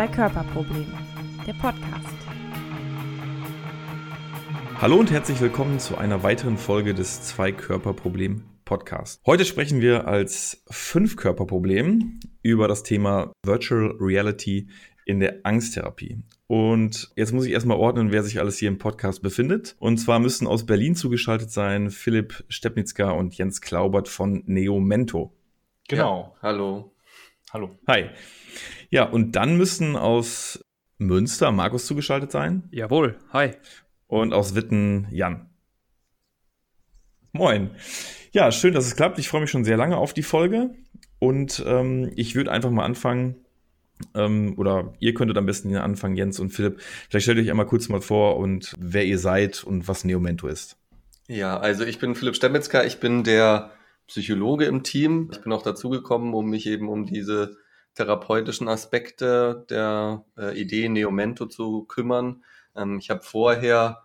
Zwei-Körper-Problem, der Podcast. Hallo und herzlich willkommen zu einer weiteren Folge des Zwei-Körper-Problem Podcast. Heute sprechen wir als Fünf-Körper-Problem über das Thema Virtual Reality in der Angsttherapie. Und jetzt muss ich erstmal ordnen, wer sich alles hier im Podcast befindet. Und zwar müssen aus Berlin zugeschaltet sein Philipp Stepnitzka und Jens Klaubert von Neomento. Genau. Ja, hallo. Hallo. Hi. Ja, und dann müssen aus Münster Markus zugeschaltet sein. Jawohl. Hi. Und aus Witten Jan. Moin. Ja, schön, dass es klappt. Ich freue mich schon sehr lange auf die Folge. Und ähm, ich würde einfach mal anfangen, ähm, oder ihr könntet am besten anfangen, Jens und Philipp. Vielleicht stellt euch einmal kurz mal vor und wer ihr seid und was Neomento ist. Ja, also ich bin Philipp Stemmetzka, ich bin der Psychologe im Team. Ich bin auch dazugekommen, um mich eben um diese therapeutischen Aspekte der äh, Idee Neomento zu kümmern. Ähm, ich habe vorher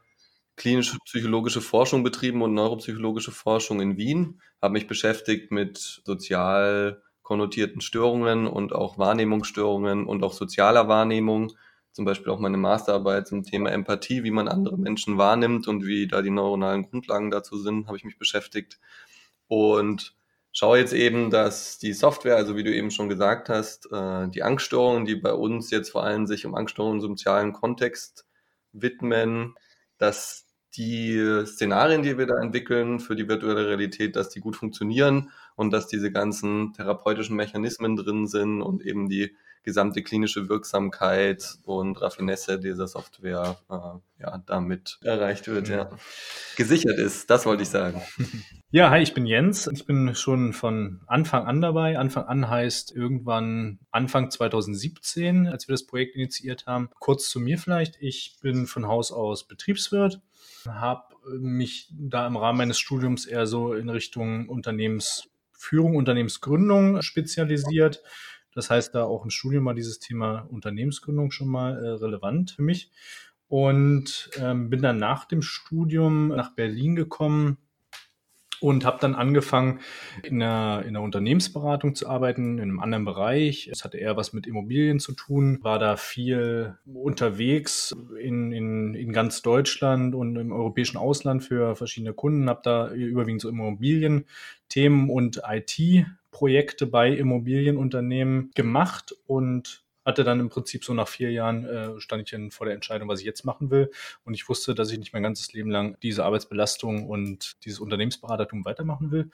klinische psychologische Forschung betrieben und neuropsychologische Forschung in Wien, habe mich beschäftigt mit sozial konnotierten Störungen und auch Wahrnehmungsstörungen und auch sozialer Wahrnehmung. Zum Beispiel auch meine Masterarbeit zum Thema Empathie, wie man andere Menschen wahrnimmt und wie da die neuronalen Grundlagen dazu sind, habe ich mich beschäftigt und schaue jetzt eben, dass die Software, also wie du eben schon gesagt hast, äh, die Angststörungen, die bei uns jetzt vor allem sich um Angststörungen im sozialen Kontext widmen, dass die Szenarien, die wir da entwickeln für die virtuelle Realität, dass die gut funktionieren und dass diese ganzen therapeutischen Mechanismen drin sind und eben die gesamte klinische Wirksamkeit und Raffinesse dieser Software äh, ja, damit erreicht wird, ja. Gesichert ist, das wollte ich sagen. Ja, hi, ich bin Jens. Ich bin schon von Anfang an dabei. Anfang an heißt irgendwann Anfang 2017, als wir das Projekt initiiert haben. Kurz zu mir vielleicht. Ich bin von Haus aus Betriebswirt, habe mich da im Rahmen meines Studiums eher so in Richtung Unternehmensführung, Unternehmensgründung spezialisiert das heißt, da auch im Studium war dieses Thema Unternehmensgründung schon mal äh, relevant für mich. Und ähm, bin dann nach dem Studium nach Berlin gekommen und habe dann angefangen, in einer, in einer Unternehmensberatung zu arbeiten, in einem anderen Bereich. Es hatte eher was mit Immobilien zu tun, war da viel unterwegs in, in, in ganz Deutschland und im europäischen Ausland für verschiedene Kunden, habe da überwiegend so Immobilienthemen und IT Projekte bei Immobilienunternehmen gemacht und hatte dann im Prinzip so nach vier Jahren äh, stand ich dann vor der Entscheidung, was ich jetzt machen will. Und ich wusste, dass ich nicht mein ganzes Leben lang diese Arbeitsbelastung und dieses Unternehmensberatertum weitermachen will.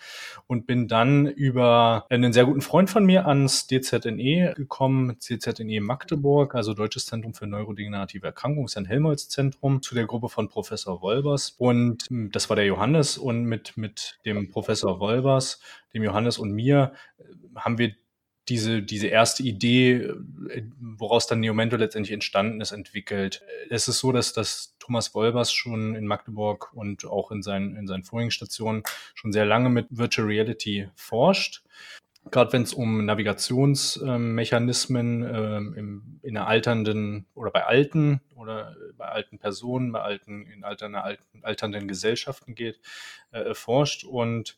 Und bin dann über einen sehr guten Freund von mir ans DZNE gekommen, DZNE Magdeburg, also Deutsches Zentrum für neurodegenerative Erkrankungen, ist ein Helmholtz-Zentrum, zu der Gruppe von Professor Wolbers. Und hm, das war der Johannes. Und mit, mit dem Professor Wolbers, dem Johannes und mir, äh, haben wir diese, diese erste Idee, äh, woraus dann Neomento letztendlich entstanden ist, entwickelt. Es ist so, dass, dass Thomas Wolbers schon in Magdeburg und auch in seinen, in seinen vorigen Stationen schon sehr lange mit Virtual Reality forscht. Gerade wenn es um Navigationsmechanismen ähm, im, in einer alternden oder bei alten oder bei alten Personen, bei alten, in alternden, alternden Gesellschaften geht, äh, forscht und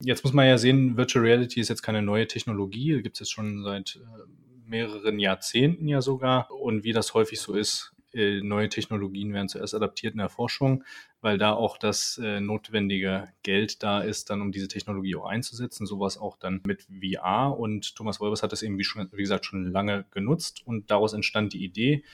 Jetzt muss man ja sehen, Virtual Reality ist jetzt keine neue Technologie, gibt es jetzt schon seit äh, mehreren Jahrzehnten ja sogar. Und wie das häufig so ist, äh, neue Technologien werden zuerst adaptiert in der Forschung, weil da auch das äh, notwendige Geld da ist, dann um diese Technologie auch einzusetzen. Sowas auch dann mit VR. Und Thomas Wolbers hat das eben, wie, schon, wie gesagt, schon lange genutzt. Und daraus entstand die Idee,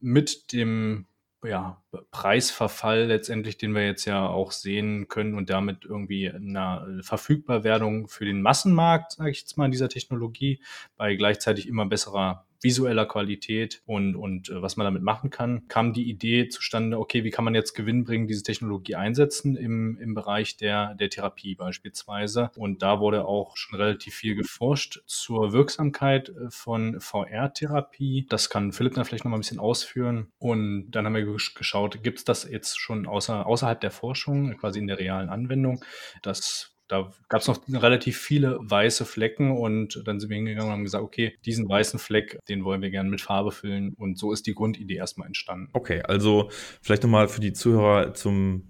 mit dem ja, Preisverfall letztendlich, den wir jetzt ja auch sehen können und damit irgendwie eine Verfügbarwerdung für den Massenmarkt, sage ich jetzt mal, dieser Technologie, bei gleichzeitig immer besserer visueller Qualität und, und äh, was man damit machen kann, kam die Idee zustande, okay, wie kann man jetzt gewinnbringend diese Technologie einsetzen im, im Bereich der, der Therapie beispielsweise. Und da wurde auch schon relativ viel geforscht zur Wirksamkeit äh, von VR-Therapie. Das kann Philipp dann vielleicht noch mal ein bisschen ausführen. Und dann haben wir geschaut, gibt es das jetzt schon außer, außerhalb der Forschung, quasi in der realen Anwendung? Das da gab es noch relativ viele weiße Flecken und dann sind wir hingegangen und haben gesagt, okay, diesen weißen Fleck, den wollen wir gerne mit Farbe füllen und so ist die Grundidee erstmal entstanden. Okay, also vielleicht nochmal für die Zuhörer zum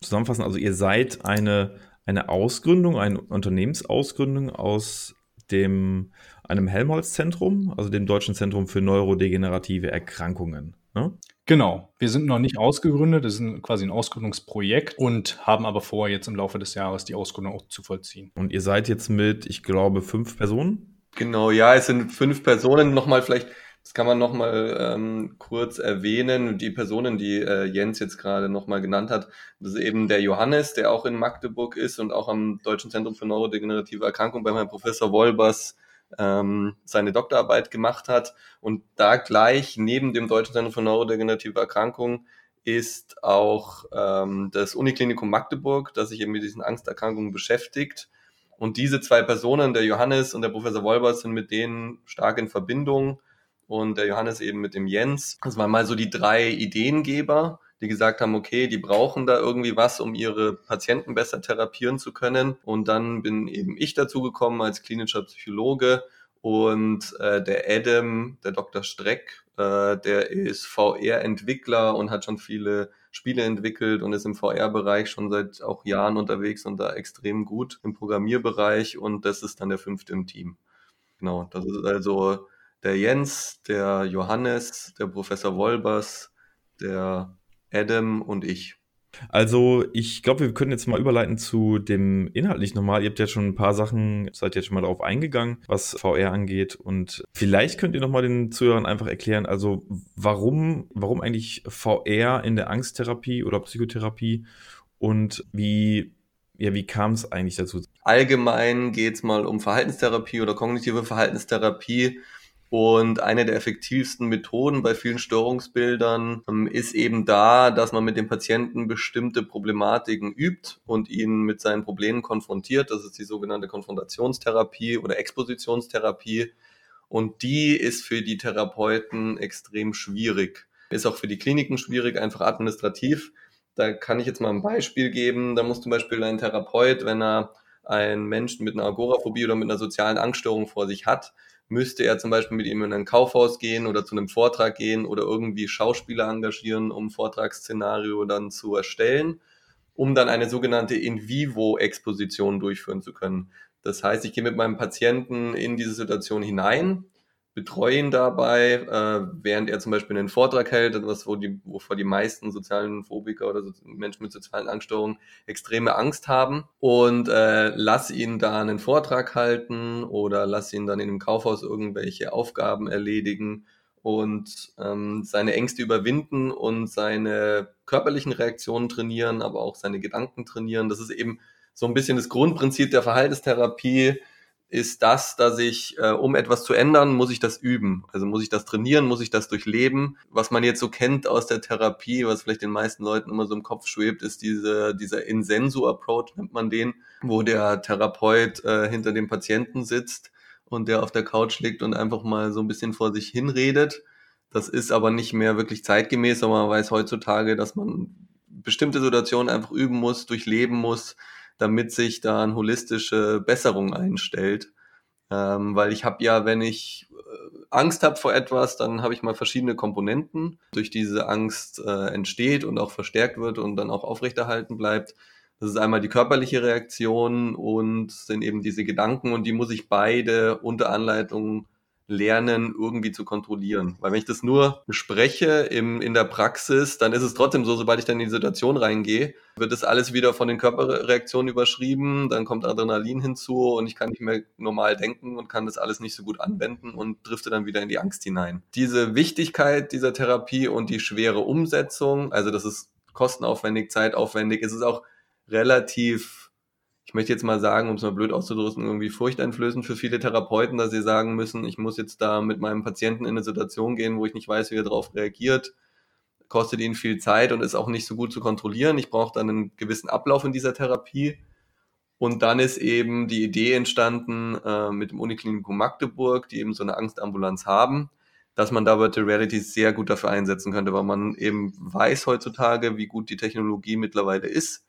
Zusammenfassen, also ihr seid eine, eine Ausgründung, eine Unternehmensausgründung aus dem einem Helmholtz-Zentrum, also dem Deutschen Zentrum für neurodegenerative Erkrankungen. Ne? Genau, wir sind noch nicht ausgegründet, das ist quasi ein Ausgründungsprojekt und haben aber vor, jetzt im Laufe des Jahres die Ausgründung auch zu vollziehen. Und ihr seid jetzt mit, ich glaube, fünf Personen? Genau, ja, es sind fünf Personen. Nochmal vielleicht, das kann man nochmal ähm, kurz erwähnen. Die Personen, die äh, Jens jetzt gerade nochmal genannt hat, das ist eben der Johannes, der auch in Magdeburg ist und auch am Deutschen Zentrum für Neurodegenerative Erkrankungen bei meinem Professor Wolbers ähm, seine Doktorarbeit gemacht hat. Und da gleich neben dem Deutschen Zentrum für Neurodegenerative Erkrankungen ist auch ähm, das Uniklinikum Magdeburg, das sich eben mit diesen Angsterkrankungen beschäftigt. Und diese zwei Personen, der Johannes und der Professor Wolbers, sind mit denen stark in Verbindung und der Johannes eben mit dem Jens. Das waren mal so die drei Ideengeber die gesagt haben, okay, die brauchen da irgendwie was, um ihre Patienten besser therapieren zu können. Und dann bin eben ich dazu gekommen als klinischer Psychologe und äh, der Adam, der Dr. Streck, äh, der ist VR-Entwickler und hat schon viele Spiele entwickelt und ist im VR-Bereich schon seit auch Jahren unterwegs und da extrem gut im Programmierbereich und das ist dann der fünfte im Team. Genau, das ist also der Jens, der Johannes, der Professor Wolbers, der Adam und ich. Also, ich glaube, wir können jetzt mal überleiten zu dem inhaltlich nochmal. Ihr habt ja schon ein paar Sachen, seid jetzt schon mal darauf eingegangen, was VR angeht. Und vielleicht könnt ihr nochmal den Zuhörern einfach erklären, also warum, warum eigentlich VR in der Angsttherapie oder Psychotherapie und wie, ja, wie kam es eigentlich dazu? Allgemein geht es mal um Verhaltenstherapie oder kognitive Verhaltenstherapie. Und eine der effektivsten Methoden bei vielen Störungsbildern ähm, ist eben da, dass man mit dem Patienten bestimmte Problematiken übt und ihn mit seinen Problemen konfrontiert. Das ist die sogenannte Konfrontationstherapie oder Expositionstherapie. Und die ist für die Therapeuten extrem schwierig. Ist auch für die Kliniken schwierig, einfach administrativ. Da kann ich jetzt mal ein Beispiel geben. Da muss zum Beispiel ein Therapeut, wenn er einen Menschen mit einer Agoraphobie oder mit einer sozialen Angststörung vor sich hat, müsste er zum Beispiel mit ihm in ein Kaufhaus gehen oder zu einem Vortrag gehen oder irgendwie Schauspieler engagieren, um Vortragsszenario dann zu erstellen, um dann eine sogenannte In-vivo-Exposition durchführen zu können. Das heißt, ich gehe mit meinem Patienten in diese Situation hinein, betreue ihn dabei, äh, während er zum Beispiel einen Vortrag hält, etwas, wo die, wovor die meisten sozialen Phobiker oder so, Menschen mit sozialen Angststörungen extreme Angst haben und äh, lass ihn da einen Vortrag halten oder lass ihn dann in einem Kaufhaus irgendwelche Aufgaben erledigen und ähm, seine Ängste überwinden und seine körperlichen Reaktionen trainieren, aber auch seine Gedanken trainieren. Das ist eben so ein bisschen das Grundprinzip der Verhaltenstherapie, ist das, dass ich, äh, um etwas zu ändern, muss ich das üben. Also muss ich das trainieren, muss ich das durchleben. Was man jetzt so kennt aus der Therapie, was vielleicht den meisten Leuten immer so im Kopf schwebt, ist diese, dieser Insensu-Approach, nennt man den, wo der Therapeut äh, hinter dem Patienten sitzt und der auf der Couch liegt und einfach mal so ein bisschen vor sich hinredet. Das ist aber nicht mehr wirklich zeitgemäß, aber man weiß heutzutage, dass man bestimmte Situationen einfach üben muss, durchleben muss, damit sich da eine holistische Besserung einstellt. Ähm, weil ich habe ja, wenn ich äh, Angst habe vor etwas, dann habe ich mal verschiedene Komponenten, durch diese Angst äh, entsteht und auch verstärkt wird und dann auch aufrechterhalten bleibt. Das ist einmal die körperliche Reaktion und sind eben diese Gedanken und die muss ich beide unter Anleitung lernen, irgendwie zu kontrollieren. Weil wenn ich das nur bespreche im, in der Praxis, dann ist es trotzdem so, sobald ich dann in die Situation reingehe, wird das alles wieder von den Körperreaktionen überschrieben, dann kommt Adrenalin hinzu und ich kann nicht mehr normal denken und kann das alles nicht so gut anwenden und drifte dann wieder in die Angst hinein. Diese Wichtigkeit dieser Therapie und die schwere Umsetzung, also das ist kostenaufwendig, zeitaufwendig, ist es auch relativ ich möchte jetzt mal sagen, um es mal blöd auszudrücken, irgendwie furchteinflößend für viele Therapeuten, dass sie sagen müssen, ich muss jetzt da mit meinem Patienten in eine Situation gehen, wo ich nicht weiß, wie er darauf reagiert, kostet ihn viel Zeit und ist auch nicht so gut zu kontrollieren. Ich brauche dann einen gewissen Ablauf in dieser Therapie. Und dann ist eben die Idee entstanden äh, mit dem Uniklinikum Magdeburg, die eben so eine Angstambulanz haben, dass man da Virtual Reality sehr gut dafür einsetzen könnte, weil man eben weiß heutzutage, wie gut die Technologie mittlerweile ist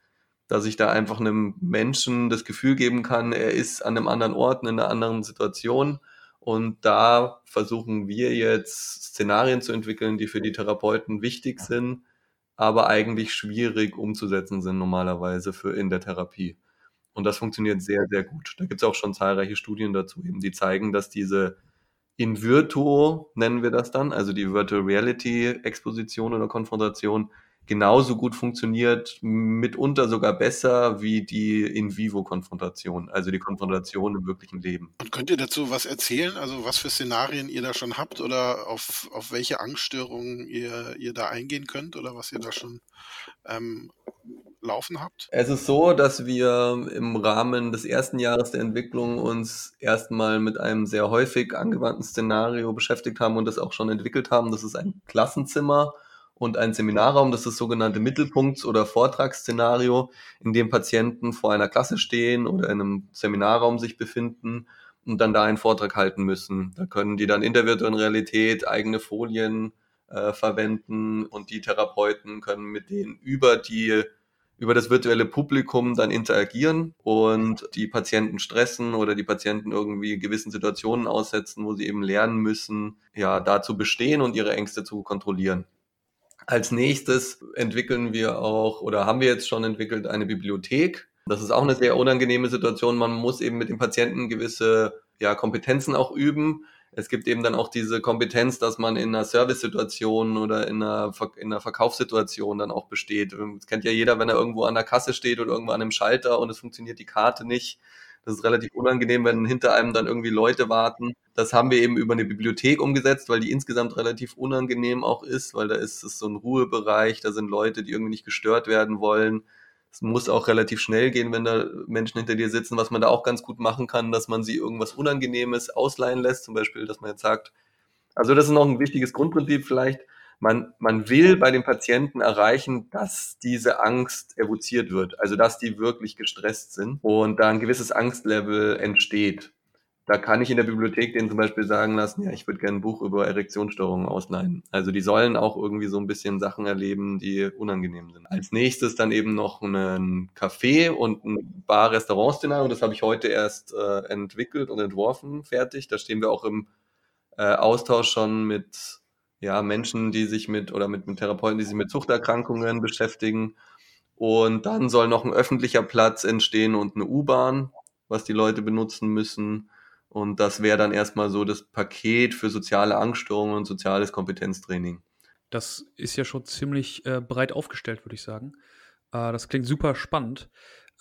dass ich da einfach einem Menschen das Gefühl geben kann, er ist an einem anderen Ort, in einer anderen Situation. Und da versuchen wir jetzt Szenarien zu entwickeln, die für die Therapeuten wichtig sind, aber eigentlich schwierig umzusetzen sind normalerweise für in der Therapie. Und das funktioniert sehr, sehr gut. Da gibt es auch schon zahlreiche Studien dazu, eben, die zeigen, dass diese in Virtuo nennen wir das dann, also die Virtual Reality Exposition oder Konfrontation, genauso gut funktioniert, mitunter sogar besser wie die In-vivo-Konfrontation, also die Konfrontation im wirklichen Leben. Und könnt ihr dazu was erzählen? Also was für Szenarien ihr da schon habt oder auf, auf welche Angststörungen ihr, ihr da eingehen könnt oder was ihr da schon ähm, laufen habt? Es ist so, dass wir im Rahmen des ersten Jahres der Entwicklung uns erstmal mit einem sehr häufig angewandten Szenario beschäftigt haben und das auch schon entwickelt haben. Das ist ein Klassenzimmer und ein Seminarraum, das ist das sogenannte Mittelpunkts- oder Vortragsszenario, in dem Patienten vor einer Klasse stehen oder in einem Seminarraum sich befinden und dann da einen Vortrag halten müssen. Da können die dann in der virtuellen Realität eigene Folien äh, verwenden und die Therapeuten können mit denen über die über das virtuelle Publikum dann interagieren und die Patienten stressen oder die Patienten irgendwie gewissen Situationen aussetzen, wo sie eben lernen müssen, ja, da zu bestehen und ihre Ängste zu kontrollieren. Als nächstes entwickeln wir auch oder haben wir jetzt schon entwickelt eine Bibliothek. Das ist auch eine sehr unangenehme Situation. Man muss eben mit dem Patienten gewisse ja, Kompetenzen auch üben. Es gibt eben dann auch diese Kompetenz, dass man in einer Service-Situation oder in einer, in einer Verkaufssituation dann auch besteht. Das kennt ja jeder, wenn er irgendwo an der Kasse steht oder irgendwo an einem Schalter und es funktioniert die Karte nicht das ist relativ unangenehm, wenn hinter einem dann irgendwie Leute warten. Das haben wir eben über eine Bibliothek umgesetzt, weil die insgesamt relativ unangenehm auch ist, weil da ist es so ein Ruhebereich, da sind Leute, die irgendwie nicht gestört werden wollen. Es muss auch relativ schnell gehen, wenn da Menschen hinter dir sitzen, was man da auch ganz gut machen kann, dass man sie irgendwas Unangenehmes ausleihen lässt, zum Beispiel, dass man jetzt sagt, also das ist noch ein wichtiges Grundprinzip vielleicht, man, man will bei den Patienten erreichen, dass diese Angst evoziert wird, also dass die wirklich gestresst sind und da ein gewisses Angstlevel entsteht. Da kann ich in der Bibliothek denen zum Beispiel sagen lassen, ja, ich würde gerne ein Buch über Erektionsstörungen ausleihen. Also die sollen auch irgendwie so ein bisschen Sachen erleben, die unangenehm sind. Als nächstes dann eben noch ein Café und ein Bar-Restaurant-Szenario. Das habe ich heute erst äh, entwickelt und entworfen, fertig. Da stehen wir auch im äh, Austausch schon mit ja, Menschen, die sich mit oder mit, mit Therapeuten, die sich mit Suchterkrankungen beschäftigen. Und dann soll noch ein öffentlicher Platz entstehen und eine U-Bahn, was die Leute benutzen müssen. Und das wäre dann erstmal so das Paket für soziale Angststörungen und soziales Kompetenztraining. Das ist ja schon ziemlich äh, breit aufgestellt, würde ich sagen. Äh, das klingt super spannend.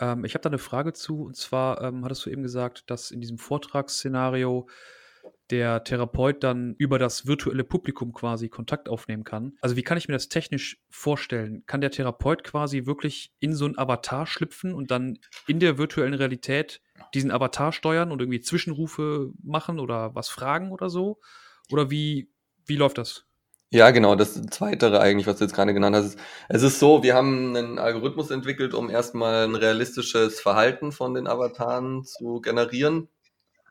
Ähm, ich habe da eine Frage zu, und zwar ähm, hattest du eben gesagt, dass in diesem Vortragsszenario der Therapeut dann über das virtuelle Publikum quasi Kontakt aufnehmen kann. Also wie kann ich mir das technisch vorstellen? Kann der Therapeut quasi wirklich in so ein Avatar schlüpfen und dann in der virtuellen Realität diesen Avatar steuern und irgendwie Zwischenrufe machen oder was fragen oder so? Oder wie, wie läuft das? Ja, genau, das Zweite eigentlich, was du jetzt gerade genannt hast. Es ist so, wir haben einen Algorithmus entwickelt, um erstmal ein realistisches Verhalten von den Avataren zu generieren.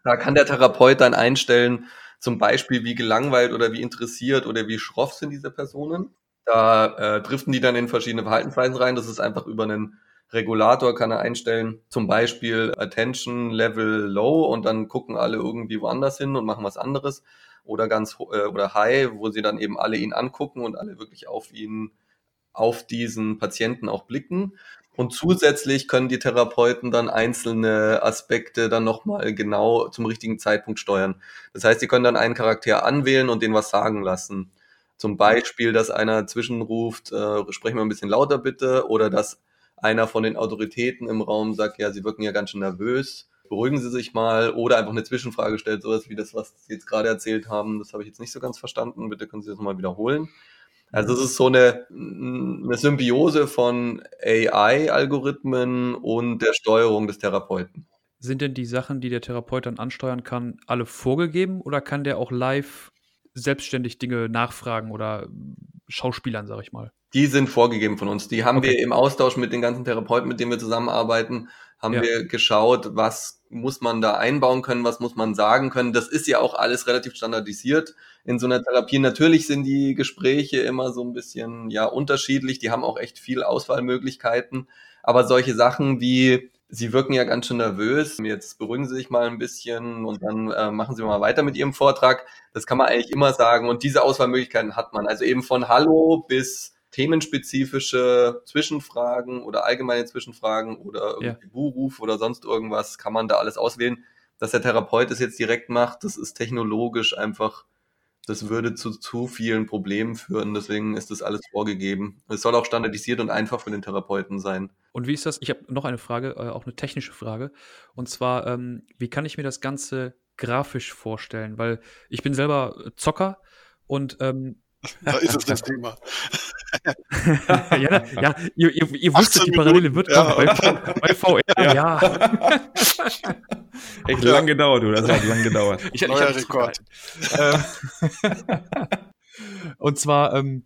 Da kann der Therapeut dann einstellen, zum Beispiel, wie gelangweilt oder wie interessiert oder wie schroff sind diese Personen. Da äh, driften die dann in verschiedene Verhaltensweisen rein. Das ist einfach über einen Regulator kann er einstellen, zum Beispiel Attention Level Low und dann gucken alle irgendwie woanders hin und machen was anderes oder ganz äh, oder High, wo sie dann eben alle ihn angucken und alle wirklich auf ihn, auf diesen Patienten auch blicken. Und zusätzlich können die Therapeuten dann einzelne Aspekte dann nochmal genau zum richtigen Zeitpunkt steuern. Das heißt, sie können dann einen Charakter anwählen und den was sagen lassen. Zum Beispiel, dass einer zwischenruft, äh, sprechen wir ein bisschen lauter bitte, oder dass einer von den Autoritäten im Raum sagt, ja, sie wirken ja ganz schön nervös, beruhigen Sie sich mal, oder einfach eine Zwischenfrage stellt, sowas wie das, was Sie jetzt gerade erzählt haben, das habe ich jetzt nicht so ganz verstanden, bitte können Sie das nochmal wiederholen. Also es ist so eine, eine Symbiose von AI-Algorithmen und der Steuerung des Therapeuten. Sind denn die Sachen, die der Therapeut dann ansteuern kann, alle vorgegeben oder kann der auch live selbstständig Dinge nachfragen oder Schauspielern, sag ich mal? Die sind vorgegeben von uns. Die haben okay. wir im Austausch mit den ganzen Therapeuten, mit denen wir zusammenarbeiten, haben ja. wir geschaut, was muss man da einbauen können, was muss man sagen können. Das ist ja auch alles relativ standardisiert in so einer Therapie. Natürlich sind die Gespräche immer so ein bisschen ja unterschiedlich. Die haben auch echt viel Auswahlmöglichkeiten. Aber solche Sachen wie Sie wirken ja ganz schön nervös. Jetzt beruhigen Sie sich mal ein bisschen und dann äh, machen Sie mal weiter mit Ihrem Vortrag. Das kann man eigentlich immer sagen. Und diese Auswahlmöglichkeiten hat man. Also eben von Hallo bis themenspezifische Zwischenfragen oder allgemeine Zwischenfragen oder irgendwie ja. Buhruf oder sonst irgendwas, kann man da alles auswählen. Dass der Therapeut es jetzt direkt macht, das ist technologisch einfach, das würde zu zu vielen Problemen führen. Deswegen ist das alles vorgegeben. Es soll auch standardisiert und einfach für den Therapeuten sein. Und wie ist das? Ich habe noch eine Frage, äh, auch eine technische Frage. Und zwar, ähm, wie kann ich mir das Ganze grafisch vorstellen? Weil ich bin selber Zocker und ähm, da ist es das Thema. ja, ja, ihr, ihr, ihr wusstet, die Parallele wird ja. kommen bei, bei VR, ja. ja. Echt lang gedauert, du, das hat lang gedauert. Ich, Neuer ich Rekord. Ähm, und zwar, ähm,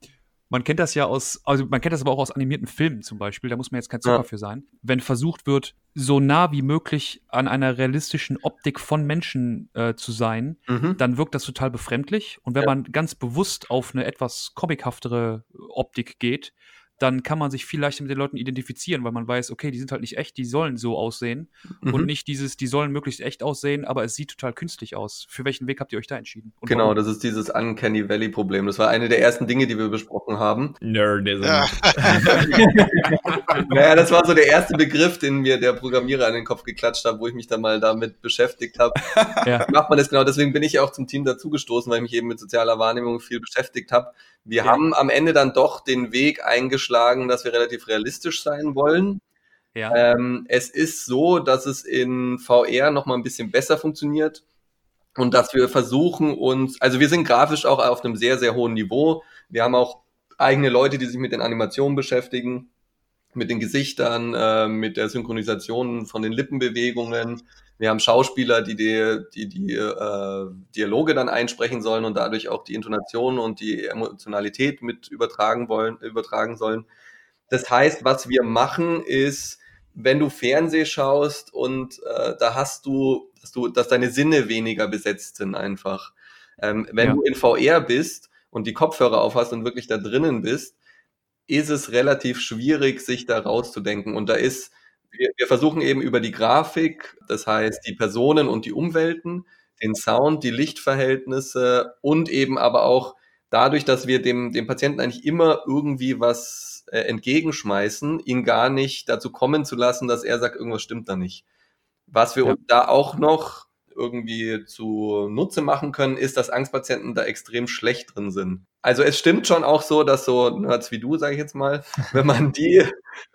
man kennt das ja aus, also man kennt das aber auch aus animierten Filmen zum Beispiel, da muss man jetzt kein Zucker ja. für sein. Wenn versucht wird, so nah wie möglich an einer realistischen Optik von Menschen äh, zu sein, mhm. dann wirkt das total befremdlich. Und wenn ja. man ganz bewusst auf eine etwas comichaftere Optik geht, dann kann man sich viel leichter mit den Leuten identifizieren, weil man weiß, okay, die sind halt nicht echt, die sollen so aussehen mhm. und nicht dieses, die sollen möglichst echt aussehen, aber es sieht total künstlich aus. Für welchen Weg habt ihr euch da entschieden? Und genau, warum? das ist dieses Uncanny Valley Problem. Das war eine der ersten Dinge, die wir besprochen haben. Nerdism. Ja. naja, das war so der erste Begriff, den mir der Programmierer an den Kopf geklatscht hat, wo ich mich dann mal damit beschäftigt habe. ja. Macht man das genau? Deswegen bin ich ja auch zum Team dazugestoßen, weil ich mich eben mit sozialer Wahrnehmung viel beschäftigt habe wir ja. haben am Ende dann doch den Weg eingeschlagen, dass wir relativ realistisch sein wollen. Ja. Ähm, es ist so, dass es in VR noch mal ein bisschen besser funktioniert und dass wir versuchen uns, also wir sind grafisch auch auf einem sehr, sehr hohen Niveau. Wir haben auch eigene Leute, die sich mit den Animationen beschäftigen, mit den Gesichtern, äh, mit der Synchronisation von den Lippenbewegungen. Wir haben Schauspieler, die die, die, die äh, Dialoge dann einsprechen sollen und dadurch auch die Intonation und die Emotionalität mit übertragen wollen, übertragen sollen. Das heißt, was wir machen ist, wenn du Fernseh schaust und äh, da hast du, dass du, dass deine Sinne weniger besetzt sind einfach. Ähm, wenn ja. du in VR bist und die Kopfhörer aufhast und wirklich da drinnen bist, ist es relativ schwierig, sich da rauszudenken. Und da ist wir, wir versuchen eben über die Grafik, das heißt die Personen und die Umwelten, den Sound, die Lichtverhältnisse und eben aber auch dadurch, dass wir dem, dem Patienten eigentlich immer irgendwie was äh, entgegenschmeißen, ihn gar nicht dazu kommen zu lassen, dass er sagt, irgendwas stimmt da nicht. Was wir ja. da auch noch irgendwie zu Nutze machen können, ist, dass Angstpatienten da extrem schlecht drin sind. Also es stimmt schon auch so, dass so Nerds wie du, sage ich jetzt mal, wenn man die,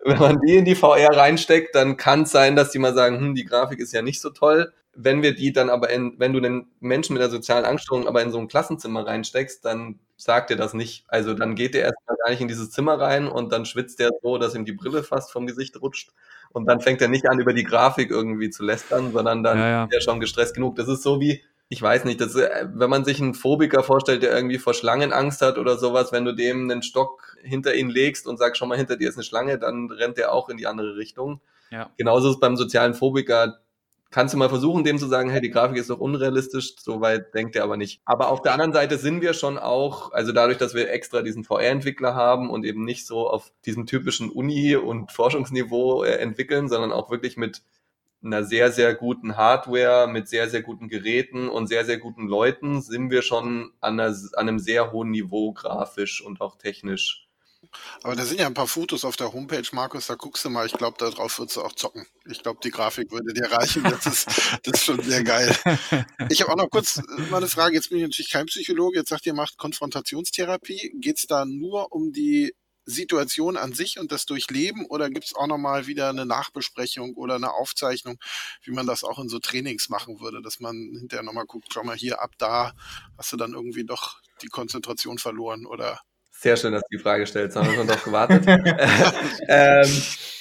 wenn man die in die VR reinsteckt, dann kann es sein, dass die mal sagen, hm, die Grafik ist ja nicht so toll. Wenn wir die dann aber in, wenn du den Menschen mit der sozialen Angststörung aber in so ein Klassenzimmer reinsteckst, dann sagt er das nicht. Also dann geht er erstmal gar nicht in dieses Zimmer rein und dann schwitzt er so, dass ihm die Brille fast vom Gesicht rutscht. Und dann fängt er nicht an, über die Grafik irgendwie zu lästern, sondern dann ja, ja. ist er schon gestresst genug. Das ist so wie, ich weiß nicht, das, äh, wenn man sich einen Phobiker vorstellt, der irgendwie vor Schlangen Angst hat oder sowas, wenn du dem einen Stock hinter ihn legst und sagst, schon mal, hinter dir ist eine Schlange, dann rennt der auch in die andere Richtung. Ja. Genauso ist es beim sozialen Phobiker, kannst du mal versuchen, dem zu sagen, hey, die Grafik ist doch unrealistisch, so weit denkt er aber nicht. Aber auf der anderen Seite sind wir schon auch, also dadurch, dass wir extra diesen VR-Entwickler haben und eben nicht so auf diesem typischen Uni- und Forschungsniveau äh, entwickeln, sondern auch wirklich mit einer sehr, sehr guten Hardware, mit sehr, sehr guten Geräten und sehr, sehr guten Leuten sind wir schon an, einer, an einem sehr hohen Niveau grafisch und auch technisch. Aber da sind ja ein paar Fotos auf der Homepage, Markus, da guckst du mal. Ich glaube, darauf würdest du auch zocken. Ich glaube, die Grafik würde dir reichen. Das ist, das ist schon sehr geil. Ich habe auch noch kurz mal eine Frage. Jetzt bin ich natürlich kein Psychologe. Jetzt sagt ihr, macht Konfrontationstherapie. Geht es da nur um die Situation an sich und das Durchleben oder gibt es auch nochmal wieder eine Nachbesprechung oder eine Aufzeichnung, wie man das auch in so Trainings machen würde, dass man hinterher nochmal guckt, schau mal hier ab da, hast du dann irgendwie doch die Konzentration verloren oder sehr schön, dass du die Frage stellst. Haben wir schon drauf gewartet. ähm,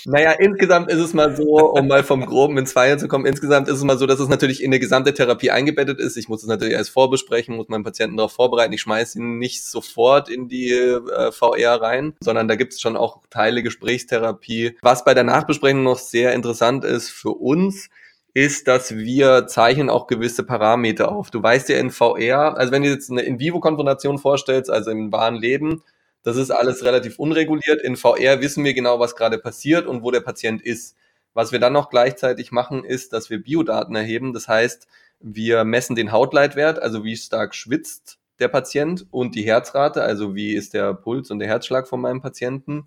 naja, insgesamt ist es mal so, um mal vom Groben ins Feiern zu kommen, insgesamt ist es mal so, dass es natürlich in eine gesamte Therapie eingebettet ist. Ich muss es natürlich erst vorbesprechen, muss meinen Patienten darauf vorbereiten. Ich schmeiße ihn nicht sofort in die äh, VR rein, sondern da gibt es schon auch Teile Gesprächstherapie. Was bei der Nachbesprechung noch sehr interessant ist für uns, ist, dass wir zeichnen auch gewisse Parameter auf. Du weißt ja in VR, also wenn du jetzt eine In-vivo-Konfrontation vorstellst, also im wahren Leben, das ist alles relativ unreguliert. In VR wissen wir genau, was gerade passiert und wo der Patient ist. Was wir dann noch gleichzeitig machen, ist, dass wir Biodaten erheben. Das heißt, wir messen den Hautleitwert, also wie stark schwitzt der Patient und die Herzrate, also wie ist der Puls und der Herzschlag von meinem Patienten.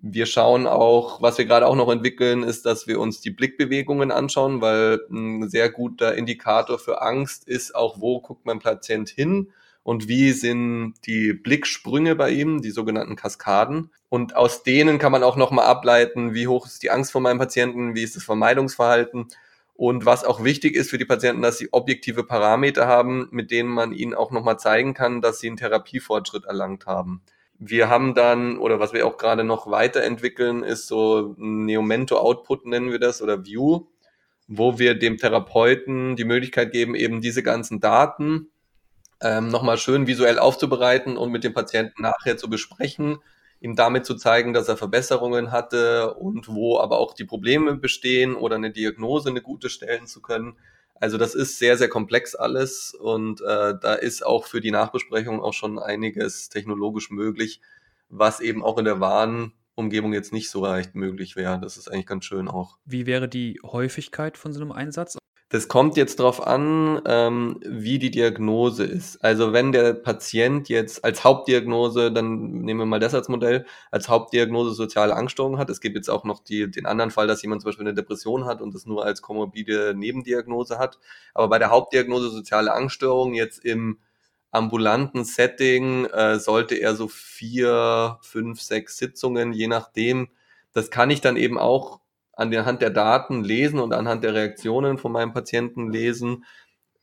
Wir schauen auch, was wir gerade auch noch entwickeln, ist, dass wir uns die Blickbewegungen anschauen, weil ein sehr guter Indikator für Angst ist auch, wo guckt mein Patient hin und wie sind die Blicksprünge bei ihm, die sogenannten Kaskaden. Und aus denen kann man auch nochmal ableiten, wie hoch ist die Angst vor meinem Patienten, wie ist das Vermeidungsverhalten. Und was auch wichtig ist für die Patienten, dass sie objektive Parameter haben, mit denen man ihnen auch nochmal zeigen kann, dass sie einen Therapiefortschritt erlangt haben. Wir haben dann, oder was wir auch gerade noch weiterentwickeln, ist so Neomento Output nennen wir das oder View, wo wir dem Therapeuten die Möglichkeit geben, eben diese ganzen Daten ähm, nochmal schön visuell aufzubereiten und mit dem Patienten nachher zu besprechen, ihm damit zu zeigen, dass er Verbesserungen hatte und wo aber auch die Probleme bestehen oder eine Diagnose eine gute stellen zu können. Also das ist sehr, sehr komplex alles und äh, da ist auch für die Nachbesprechung auch schon einiges technologisch möglich, was eben auch in der Warnumgebung jetzt nicht so leicht möglich wäre. Das ist eigentlich ganz schön auch. Wie wäre die Häufigkeit von so einem Einsatz? Das kommt jetzt darauf an, ähm, wie die Diagnose ist. Also wenn der Patient jetzt als Hauptdiagnose, dann nehmen wir mal das als Modell, als Hauptdiagnose soziale Angststörungen hat. Es gibt jetzt auch noch die, den anderen Fall, dass jemand zum Beispiel eine Depression hat und das nur als komorbide Nebendiagnose hat. Aber bei der Hauptdiagnose soziale Angststörungen jetzt im ambulanten Setting äh, sollte er so vier, fünf, sechs Sitzungen, je nachdem. Das kann ich dann eben auch anhand der Daten lesen und anhand der Reaktionen von meinem Patienten lesen,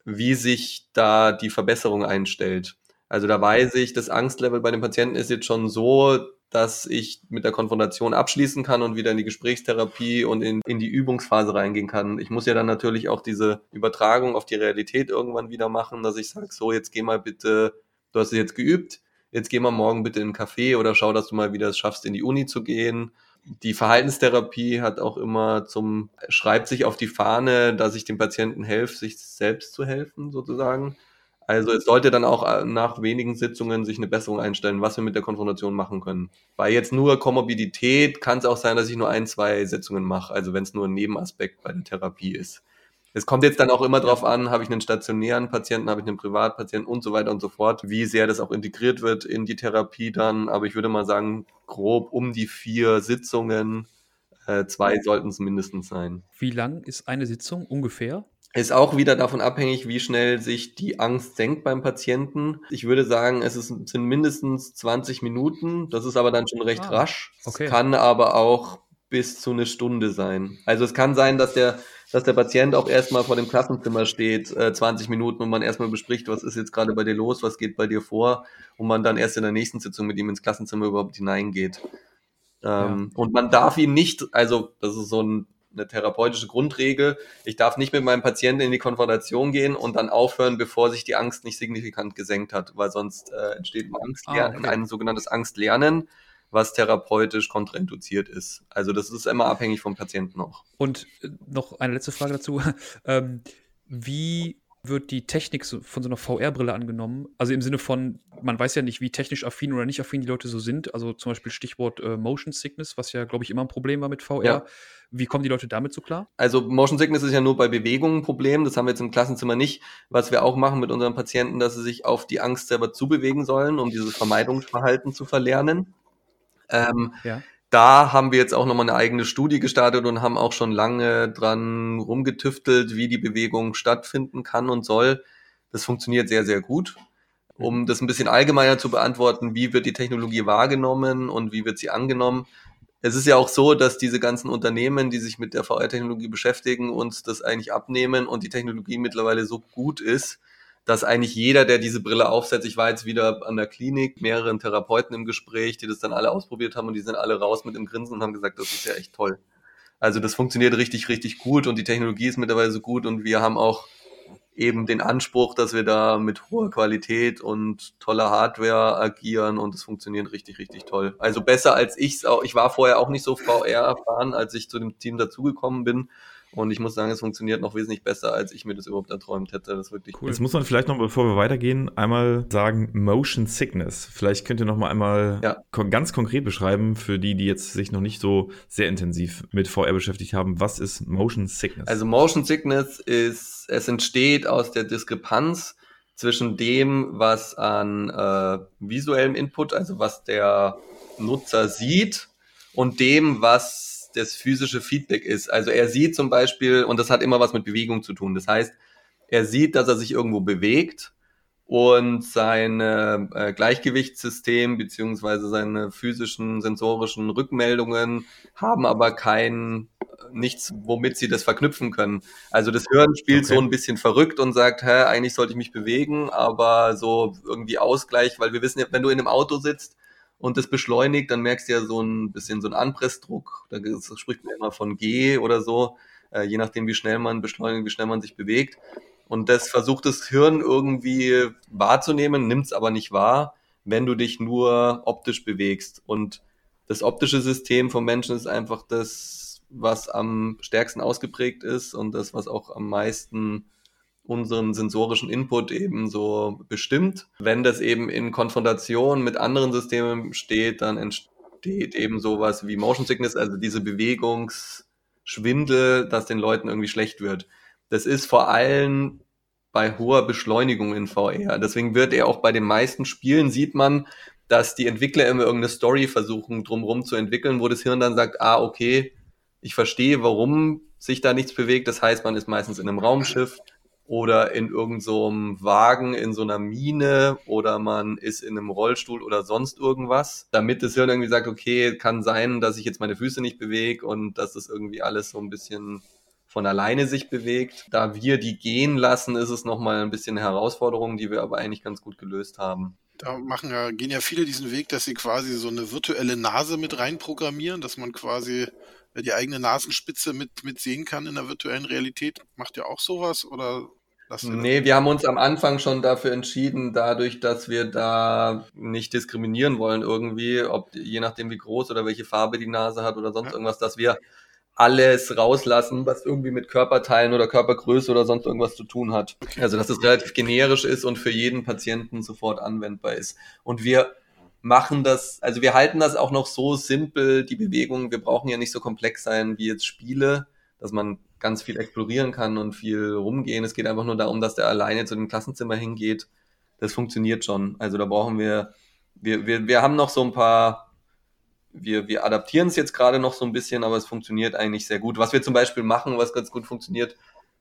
wie sich da die Verbesserung einstellt. Also da weiß ich, das Angstlevel bei dem Patienten ist jetzt schon so, dass ich mit der Konfrontation abschließen kann und wieder in die Gesprächstherapie und in, in die Übungsphase reingehen kann. Ich muss ja dann natürlich auch diese Übertragung auf die Realität irgendwann wieder machen, dass ich sage, so, jetzt geh mal bitte, du hast es jetzt geübt, jetzt geh mal morgen bitte in einen Café oder schau, dass du mal wieder es schaffst, in die Uni zu gehen die Verhaltenstherapie hat auch immer zum, schreibt sich auf die Fahne, dass ich dem Patienten helfe, sich selbst zu helfen, sozusagen. Also es sollte dann auch äh, nach wenigen Sitzungen sich eine Besserung einstellen, was wir mit der Konfrontation machen können. Bei jetzt nur Komorbidität kann es auch sein, dass ich nur ein, zwei Sitzungen mache, also wenn es nur ein Nebenaspekt bei der Therapie ist. Es kommt jetzt dann auch immer darauf an, habe ich einen stationären Patienten, habe ich einen Privatpatienten und so weiter und so fort, wie sehr das auch integriert wird in die Therapie dann. Aber ich würde mal sagen, grob um die vier Sitzungen, äh, zwei sollten es mindestens sein. Wie lang ist eine Sitzung ungefähr? Ist auch wieder davon abhängig, wie schnell sich die Angst senkt beim Patienten. Ich würde sagen, es ist, sind mindestens 20 Minuten. Das ist aber dann schon recht ah, rasch. Okay. Es kann aber auch bis zu eine Stunde sein. Also es kann sein, dass der dass der Patient auch erstmal vor dem Klassenzimmer steht, äh, 20 Minuten und man erstmal bespricht, was ist jetzt gerade bei dir los, was geht bei dir vor und man dann erst in der nächsten Sitzung mit ihm ins Klassenzimmer überhaupt hineingeht. Ähm, ja. Und man darf ihn nicht, also das ist so ein, eine therapeutische Grundregel, ich darf nicht mit meinem Patienten in die Konfrontation gehen und dann aufhören, bevor sich die Angst nicht signifikant gesenkt hat, weil sonst äh, entsteht ein Angstlernen, ah, okay. ein sogenanntes Angstlernen was therapeutisch kontrainduziert ist. Also das ist immer abhängig vom Patienten auch. Und äh, noch eine letzte Frage dazu. Ähm, wie wird die Technik von so einer VR-Brille angenommen? Also im Sinne von, man weiß ja nicht, wie technisch affin oder nicht affin die Leute so sind. Also zum Beispiel Stichwort äh, Motion Sickness, was ja, glaube ich, immer ein Problem war mit VR. Ja. Wie kommen die Leute damit so klar? Also Motion Sickness ist ja nur bei Bewegungen ein Problem. Das haben wir jetzt im Klassenzimmer nicht. Was wir auch machen mit unseren Patienten, dass sie sich auf die Angst selber zubewegen sollen, um dieses Vermeidungsverhalten zu verlernen. Ähm, ja. Da haben wir jetzt auch nochmal eine eigene Studie gestartet und haben auch schon lange dran rumgetüftelt, wie die Bewegung stattfinden kann und soll. Das funktioniert sehr, sehr gut. Um das ein bisschen allgemeiner zu beantworten, wie wird die Technologie wahrgenommen und wie wird sie angenommen? Es ist ja auch so, dass diese ganzen Unternehmen, die sich mit der VR-Technologie beschäftigen, uns das eigentlich abnehmen und die Technologie mittlerweile so gut ist, dass eigentlich jeder, der diese Brille aufsetzt, ich war jetzt wieder an der Klinik, mehreren Therapeuten im Gespräch, die das dann alle ausprobiert haben und die sind alle raus mit dem Grinsen und haben gesagt, das ist ja echt toll. Also das funktioniert richtig, richtig gut und die Technologie ist mittlerweile so gut und wir haben auch eben den Anspruch, dass wir da mit hoher Qualität und toller Hardware agieren und es funktioniert richtig, richtig toll. Also besser als ich's auch. Ich war vorher auch nicht so VR erfahren, als ich zu dem Team dazugekommen bin. Und ich muss sagen, es funktioniert noch wesentlich besser, als ich mir das überhaupt erträumt hätte. Das ist wirklich cool. Jetzt muss man vielleicht noch, bevor wir weitergehen, einmal sagen Motion Sickness. Vielleicht könnt ihr noch mal einmal ja. ganz konkret beschreiben für die, die jetzt sich noch nicht so sehr intensiv mit VR beschäftigt haben. Was ist Motion Sickness? Also Motion Sickness ist, es entsteht aus der Diskrepanz zwischen dem, was an äh, visuellem Input, also was der Nutzer sieht, und dem, was das physische Feedback ist. Also er sieht zum Beispiel, und das hat immer was mit Bewegung zu tun. Das heißt, er sieht, dass er sich irgendwo bewegt und sein äh, Gleichgewichtssystem beziehungsweise seine physischen, sensorischen Rückmeldungen haben aber kein nichts, womit sie das verknüpfen können. Also das Hören spielt okay. so ein bisschen verrückt und sagt, hä, eigentlich sollte ich mich bewegen, aber so irgendwie Ausgleich, weil wir wissen ja, wenn du in einem Auto sitzt und das beschleunigt, dann merkst du ja so ein bisschen so einen Anpressdruck. Da spricht man immer von G oder so, äh, je nachdem, wie schnell man beschleunigt, wie schnell man sich bewegt. Und das versucht das Hirn irgendwie wahrzunehmen, nimmt es aber nicht wahr, wenn du dich nur optisch bewegst. Und das optische System vom Menschen ist einfach das, was am stärksten ausgeprägt ist und das, was auch am meisten unseren sensorischen Input eben so bestimmt. Wenn das eben in Konfrontation mit anderen Systemen steht, dann entsteht eben sowas wie Motion Sickness, also diese Bewegungsschwindel, dass den Leuten irgendwie schlecht wird. Das ist vor allem bei hoher Beschleunigung in VR. Deswegen wird er auch bei den meisten Spielen sieht man, dass die Entwickler immer irgendeine Story versuchen, drumherum zu entwickeln, wo das Hirn dann sagt, ah, okay, ich verstehe, warum sich da nichts bewegt. Das heißt, man ist meistens in einem Raumschiff oder in irgendeinem so Wagen in so einer Mine oder man ist in einem Rollstuhl oder sonst irgendwas, damit das Hirn irgendwie sagt, okay, kann sein, dass ich jetzt meine Füße nicht bewege und dass das irgendwie alles so ein bisschen von alleine sich bewegt. Da wir die gehen lassen, ist es nochmal ein bisschen eine Herausforderung, die wir aber eigentlich ganz gut gelöst haben. Da machen ja, gehen ja viele diesen Weg, dass sie quasi so eine virtuelle Nase mit reinprogrammieren, dass man quasi die eigene Nasenspitze mit, mit sehen kann in der virtuellen Realität. Macht ihr auch sowas oder Nee, wir haben uns am Anfang schon dafür entschieden, dadurch, dass wir da nicht diskriminieren wollen irgendwie, ob je nachdem wie groß oder welche Farbe die Nase hat oder sonst irgendwas, dass wir alles rauslassen, was irgendwie mit Körperteilen oder Körpergröße oder sonst irgendwas zu tun hat. Also dass es relativ generisch ist und für jeden Patienten sofort anwendbar ist. Und wir machen das, also wir halten das auch noch so simpel, die Bewegungen, wir brauchen ja nicht so komplex sein wie jetzt Spiele, dass man ganz viel explorieren kann und viel rumgehen. Es geht einfach nur darum, dass der alleine zu dem Klassenzimmer hingeht. Das funktioniert schon. Also da brauchen wir, wir, wir, wir haben noch so ein paar wir, wir adaptieren es jetzt gerade noch so ein bisschen, aber es funktioniert eigentlich sehr gut. Was wir zum Beispiel machen, was ganz gut funktioniert,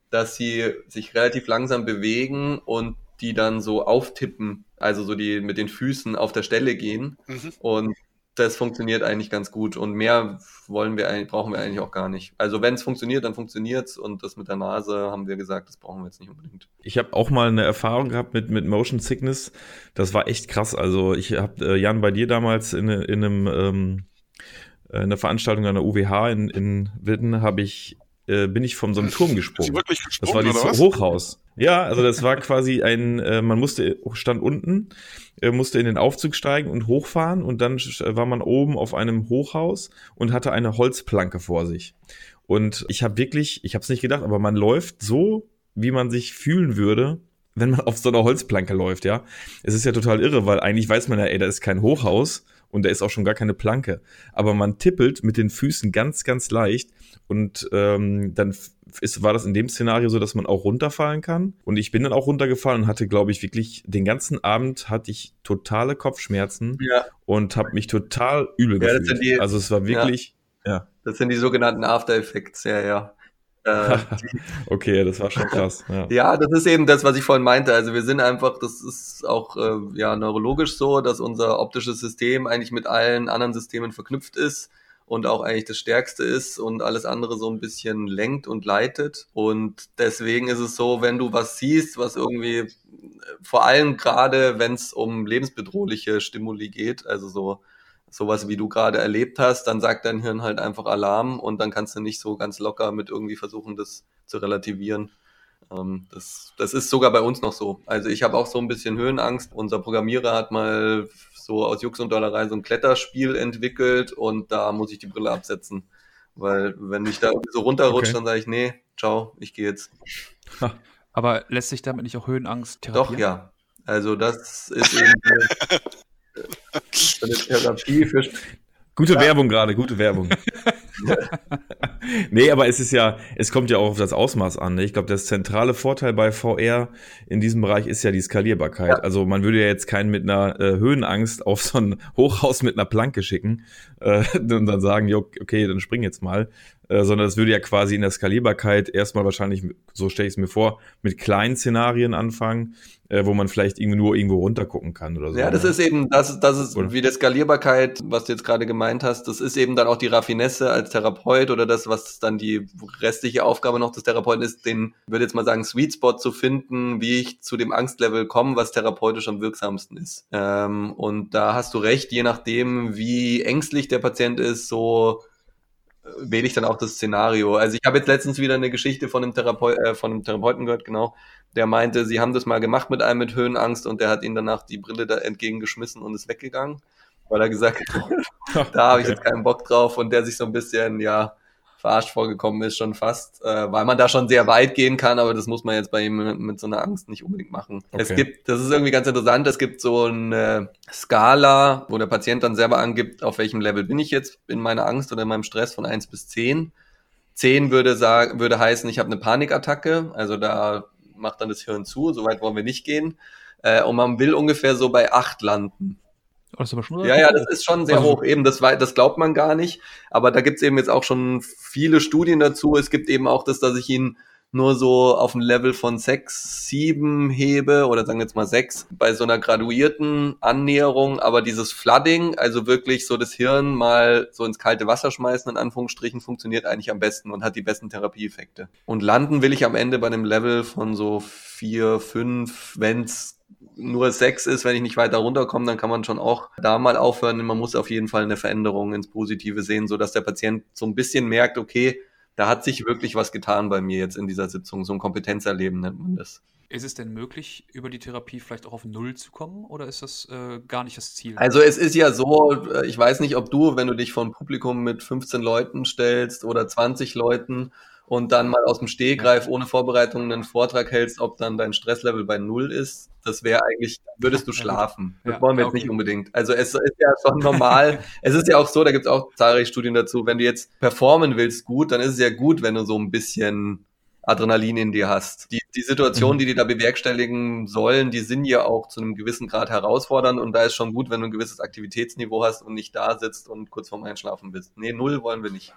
dass sie sich relativ langsam bewegen und die dann so auftippen, also so die mit den Füßen auf der Stelle gehen. Mhm. Und das funktioniert eigentlich ganz gut und mehr wollen wir eigentlich, brauchen wir eigentlich auch gar nicht. Also wenn es funktioniert, dann funktioniert's und das mit der Nase haben wir gesagt, das brauchen wir jetzt nicht unbedingt. Ich habe auch mal eine Erfahrung gehabt mit mit Motion Sickness. Das war echt krass. Also ich habe äh, Jan bei dir damals in, in einem ähm, äh, in einer Veranstaltung an der UWH in, in Witten habe ich äh, bin ich von so einem Turm gesprungen. Das war dieses Hochhaus. Ja, also das war quasi ein, äh, man musste, stand unten, äh, musste in den Aufzug steigen und hochfahren und dann war man oben auf einem Hochhaus und hatte eine Holzplanke vor sich. Und ich habe wirklich, ich habe es nicht gedacht, aber man läuft so, wie man sich fühlen würde, wenn man auf so einer Holzplanke läuft, ja. Es ist ja total irre, weil eigentlich weiß man ja, ey, da ist kein Hochhaus und da ist auch schon gar keine Planke. Aber man tippelt mit den Füßen ganz, ganz leicht und ähm, dann ist, war das in dem Szenario so, dass man auch runterfallen kann. Und ich bin dann auch runtergefallen und hatte, glaube ich, wirklich den ganzen Abend hatte ich totale Kopfschmerzen ja. und habe mich total übel ja, gefühlt. Die, also es war wirklich, ja. ja. Das sind die sogenannten After Effects, ja, ja. Äh, okay, das war schon krass. Ja. ja. das ist eben das, was ich vorhin meinte. Also wir sind einfach, das ist auch äh, ja neurologisch so, dass unser optisches System eigentlich mit allen anderen Systemen verknüpft ist und auch eigentlich das Stärkste ist und alles andere so ein bisschen lenkt und leitet. Und deswegen ist es so, wenn du was siehst, was irgendwie, vor allem gerade, wenn es um lebensbedrohliche Stimuli geht, also so sowas wie du gerade erlebt hast, dann sagt dein Hirn halt einfach Alarm und dann kannst du nicht so ganz locker mit irgendwie versuchen, das zu relativieren. Ähm, das, das ist sogar bei uns noch so. Also ich habe auch so ein bisschen Höhenangst. Unser Programmierer hat mal so aus Jux und Dollerei so ein Kletterspiel entwickelt und da muss ich die Brille absetzen. Weil wenn ich da so runterrutscht, okay. dann sage ich, nee, ciao, ich gehe jetzt. Aber lässt sich damit nicht auch Höhenangst therapieren? Doch, ja. Also das ist eben eine Therapie für. Gute ja. Werbung gerade, gute Werbung. nee, aber es ist ja, es kommt ja auch auf das Ausmaß an. Ne? Ich glaube, das zentrale Vorteil bei VR in diesem Bereich ist ja die Skalierbarkeit. Ja. Also man würde ja jetzt keinen mit einer äh, Höhenangst auf so ein Hochhaus mit einer Planke schicken äh, und dann sagen, jo, okay, dann spring jetzt mal, äh, sondern das würde ja quasi in der Skalierbarkeit erstmal wahrscheinlich, so stelle ich es mir vor, mit kleinen Szenarien anfangen, äh, wo man vielleicht irgendwie nur irgendwo runter gucken kann oder so. Ja, das ne? ist eben, das, das ist oder? wie der Skalierbarkeit, was du jetzt gerade gemeint hast, das ist eben dann auch die Raffinesse als Therapeut oder das, was dann die restliche Aufgabe noch des Therapeuten ist, den, würde jetzt mal sagen, Sweet Spot zu finden, wie ich zu dem Angstlevel komme, was therapeutisch am wirksamsten ist. Ähm, und da hast du recht, je nachdem, wie ängstlich der Patient ist, so wähle ich dann auch das Szenario. Also ich habe jetzt letztens wieder eine Geschichte von einem, Therapeut, äh, von einem Therapeuten gehört, genau, der meinte, sie haben das mal gemacht mit einem mit Höhenangst und der hat ihnen danach die Brille da entgegengeschmissen und ist weggegangen, weil er gesagt hat, da habe ich jetzt keinen Bock drauf und der sich so ein bisschen, ja, verarscht vorgekommen ist, schon fast, äh, weil man da schon sehr weit gehen kann, aber das muss man jetzt bei ihm mit, so einer Angst nicht unbedingt machen. Okay. Es gibt, das ist irgendwie ganz interessant, es gibt so eine Skala, wo der Patient dann selber angibt, auf welchem Level bin ich jetzt in meiner Angst oder in meinem Stress von eins bis zehn. Zehn würde sagen, würde heißen, ich habe eine Panikattacke, also da macht dann das Hirn zu, so weit wollen wir nicht gehen. Äh, und man will ungefähr so bei acht landen. Das ist schon ja, ja, das ist schon sehr also, hoch. Eben, das, das glaubt man gar nicht. Aber da gibt's eben jetzt auch schon viele Studien dazu. Es gibt eben auch das, dass ich ihn nur so auf ein Level von sechs, sieben hebe oder sagen wir jetzt mal sechs bei so einer graduierten Annäherung. Aber dieses Flooding, also wirklich so das Hirn mal so ins kalte Wasser schmeißen, in Anführungsstrichen, funktioniert eigentlich am besten und hat die besten Therapieeffekte. Und landen will ich am Ende bei einem Level von so vier, fünf, wenn's nur sechs ist, wenn ich nicht weiter runterkomme, dann kann man schon auch da mal aufhören. Man muss auf jeden Fall eine Veränderung ins Positive sehen, so dass der Patient so ein bisschen merkt, okay, da hat sich wirklich was getan bei mir jetzt in dieser Sitzung. So ein Kompetenzerleben nennt man das. Ist es denn möglich, über die Therapie vielleicht auch auf Null zu kommen oder ist das äh, gar nicht das Ziel? Also es ist ja so, äh, ich weiß nicht, ob du, wenn du dich vor ein Publikum mit 15 Leuten stellst oder 20 Leuten und dann mal aus dem Stehgreif ohne Vorbereitung einen Vortrag hältst, ob dann dein Stresslevel bei Null ist, das wäre eigentlich, würdest du schlafen. Das ja, wollen wir jetzt okay. nicht unbedingt. Also es ist ja schon normal. es ist ja auch so, da gibt es auch zahlreiche Studien dazu, wenn du jetzt performen willst gut, dann ist es ja gut, wenn du so ein bisschen Adrenalin in dir hast. Die, die Situationen, mhm. die die da bewerkstelligen sollen, die sind ja auch zu einem gewissen Grad herausfordernd und da ist schon gut, wenn du ein gewisses Aktivitätsniveau hast und nicht da sitzt und kurz vorm Einschlafen bist. Nee, null wollen wir nicht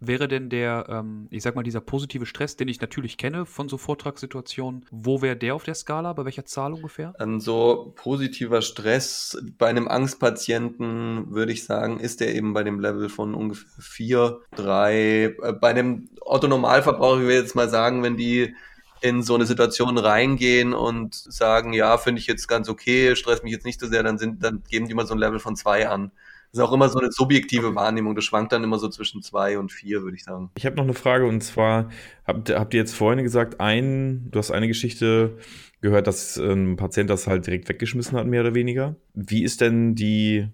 wäre denn der, ähm, ich sag mal, dieser positive Stress, den ich natürlich kenne von so Vortragssituationen, wo wäre der auf der Skala? Bei welcher Zahl ungefähr? An so positiver Stress bei einem Angstpatienten würde ich sagen, ist der eben bei dem Level von ungefähr vier, drei. Äh, bei einem Otto-Normalverbraucher, ich will jetzt mal sagen, wenn die in so eine Situation reingehen und sagen, ja, finde ich jetzt ganz okay, stress mich jetzt nicht so sehr, dann sind, dann geben die mal so ein Level von zwei an ist auch immer so eine subjektive Wahrnehmung. Das schwankt dann immer so zwischen zwei und vier, würde ich sagen. Ich habe noch eine Frage und zwar, habt, habt ihr jetzt vorhin gesagt, ein, du hast eine Geschichte gehört, dass ein Patient das halt direkt weggeschmissen hat, mehr oder weniger. Wie ist denn die,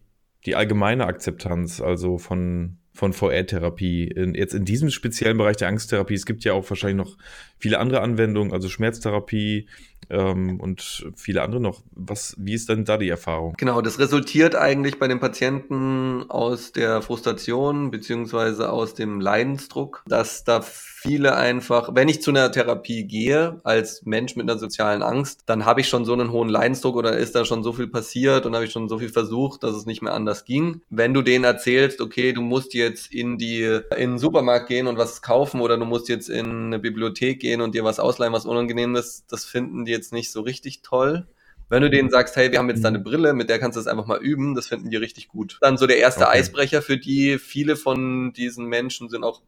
die allgemeine Akzeptanz, also von, von VR-Therapie. Jetzt in diesem speziellen Bereich der Angsttherapie, es gibt ja auch wahrscheinlich noch viele andere Anwendungen, also Schmerztherapie, ähm, und viele andere noch. Was, wie ist denn da die Erfahrung? Genau, das resultiert eigentlich bei den Patienten aus der Frustration beziehungsweise aus dem Leidensdruck, dass da viele einfach, wenn ich zu einer Therapie gehe, als Mensch mit einer sozialen Angst, dann habe ich schon so einen hohen Leidensdruck oder ist da schon so viel passiert und habe ich schon so viel versucht, dass es nicht mehr anders ging. Wenn du denen erzählst, okay, du musst jetzt in die, in den Supermarkt gehen und was kaufen oder du musst jetzt in eine Bibliothek gehen und dir was ausleihen, was unangenehm ist, das finden die jetzt nicht so richtig toll. Wenn du denen sagst, hey, wir haben jetzt da eine Brille, mit der kannst du das einfach mal üben, das finden die richtig gut. Dann so der erste okay. Eisbrecher für die. Viele von diesen Menschen sind auch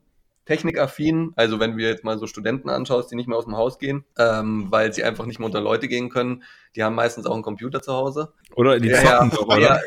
technikaffin. Also wenn wir jetzt mal so Studenten anschaust, die nicht mehr aus dem Haus gehen, ähm, weil sie einfach nicht mehr unter Leute gehen können, die haben meistens auch einen Computer zu Hause. Oder die zocken ja, doch, oder? Ja.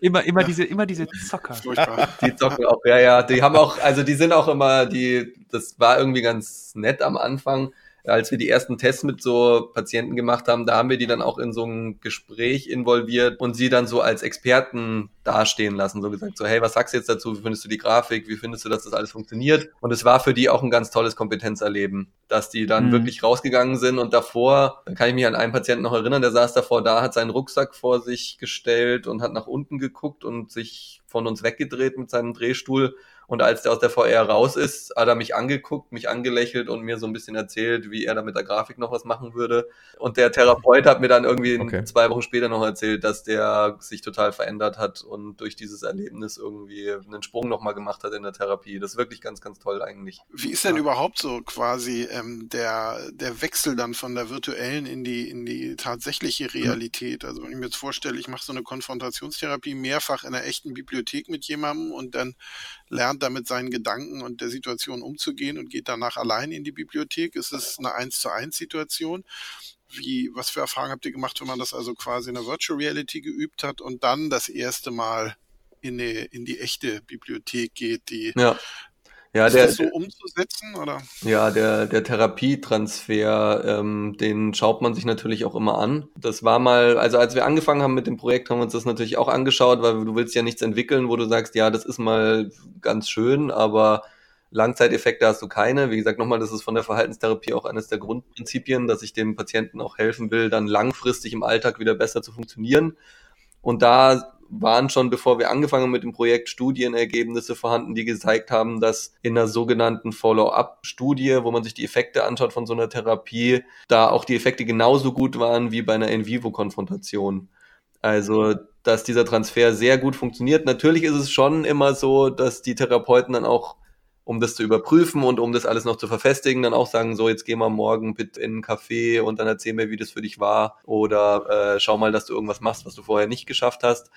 immer, immer diese, immer diese Zocker. Die zocken auch, ja, ja. Die haben auch, also die sind auch immer, die, das war irgendwie ganz nett am Anfang als wir die ersten Tests mit so Patienten gemacht haben, da haben wir die dann auch in so ein Gespräch involviert und sie dann so als Experten dastehen lassen. So gesagt, so, hey, was sagst du jetzt dazu? Wie findest du die Grafik? Wie findest du, dass das alles funktioniert? Und es war für die auch ein ganz tolles Kompetenzerleben, dass die dann mhm. wirklich rausgegangen sind und davor, da kann ich mich an einen Patienten noch erinnern, der saß davor da, hat seinen Rucksack vor sich gestellt und hat nach unten geguckt und sich von uns weggedreht mit seinem Drehstuhl Und als der aus der VR raus ist, hat er mich angeguckt, mich angelächelt und mir so ein bisschen erzählt, wie er da mit der Grafik noch was machen würde. Und der Therapeut hat mir dann irgendwie okay. zwei Wochen später noch erzählt, dass der sich total verändert hat und durch dieses Erlebnis irgendwie einen Sprung nochmal gemacht hat in der Therapie. Das ist wirklich ganz, ganz toll eigentlich. Wie ist denn ja. überhaupt so quasi ähm, der, der Wechsel dann von der virtuellen in die, in die tatsächliche Realität? Also wenn ich mir jetzt vorstelle, ich mache so eine Konfrontationstherapie mehrfach in einer echten Bibliothek mit jemandem und dann lernt damit seinen Gedanken und der Situation umzugehen und geht danach allein in die Bibliothek. Ist es eine 1 zu 1 Situation? Wie, was für Erfahrungen habt ihr gemacht, wenn man das also quasi in der Virtual Reality geübt hat und dann das erste Mal in die, in die echte Bibliothek geht, die ja. Ja, ist der, das so umzusetzen, oder? Ja, der, der Therapietransfer, ähm, den schaut man sich natürlich auch immer an. Das war mal, also als wir angefangen haben mit dem Projekt, haben wir uns das natürlich auch angeschaut, weil du willst ja nichts entwickeln, wo du sagst, ja, das ist mal ganz schön, aber Langzeiteffekte hast du keine. Wie gesagt, nochmal, das ist von der Verhaltenstherapie auch eines der Grundprinzipien, dass ich dem Patienten auch helfen will, dann langfristig im Alltag wieder besser zu funktionieren. Und da waren schon, bevor wir angefangen haben mit dem Projekt, Studienergebnisse vorhanden, die gezeigt haben, dass in einer sogenannten Follow-up-Studie, wo man sich die Effekte anschaut von so einer Therapie, da auch die Effekte genauso gut waren wie bei einer In-vivo-Konfrontation. Also, dass dieser Transfer sehr gut funktioniert. Natürlich ist es schon immer so, dass die Therapeuten dann auch um das zu überprüfen und um das alles noch zu verfestigen, dann auch sagen, so, jetzt geh mal morgen bitte in einen Café und dann erzähl mir, wie das für dich war oder äh, schau mal, dass du irgendwas machst, was du vorher nicht geschafft hast.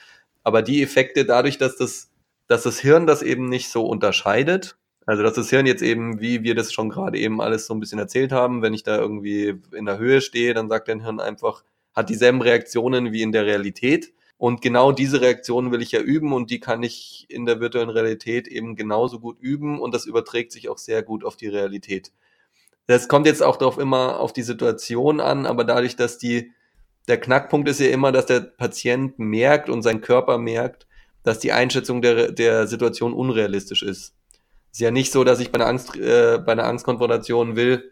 Aber die Effekte dadurch, dass das, dass das Hirn das eben nicht so unterscheidet, also dass das Hirn jetzt eben, wie wir das schon gerade eben alles so ein bisschen erzählt haben, wenn ich da irgendwie in der Höhe stehe, dann sagt dein Hirn einfach, hat dieselben Reaktionen wie in der Realität. Und genau diese Reaktionen will ich ja üben und die kann ich in der virtuellen Realität eben genauso gut üben und das überträgt sich auch sehr gut auf die Realität. Das kommt jetzt auch darauf immer auf die Situation an, aber dadurch, dass die, der Knackpunkt ist ja immer, dass der Patient merkt und sein Körper merkt, dass die Einschätzung der, der Situation unrealistisch ist. Ist ja nicht so, dass ich bei einer Angst, äh, bei einer Angstkonfrontation will,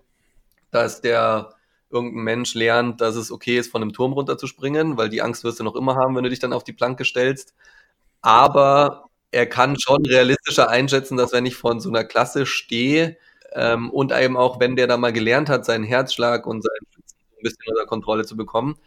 dass der irgendein Mensch lernt, dass es okay ist, von einem Turm runterzuspringen, weil die Angst wirst du noch immer haben, wenn du dich dann auf die Planke stellst. Aber er kann schon realistischer einschätzen, dass wenn ich von so einer Klasse stehe ähm, und eben auch, wenn der da mal gelernt hat, seinen Herzschlag und seinen Schützen ein bisschen unter Kontrolle zu bekommen,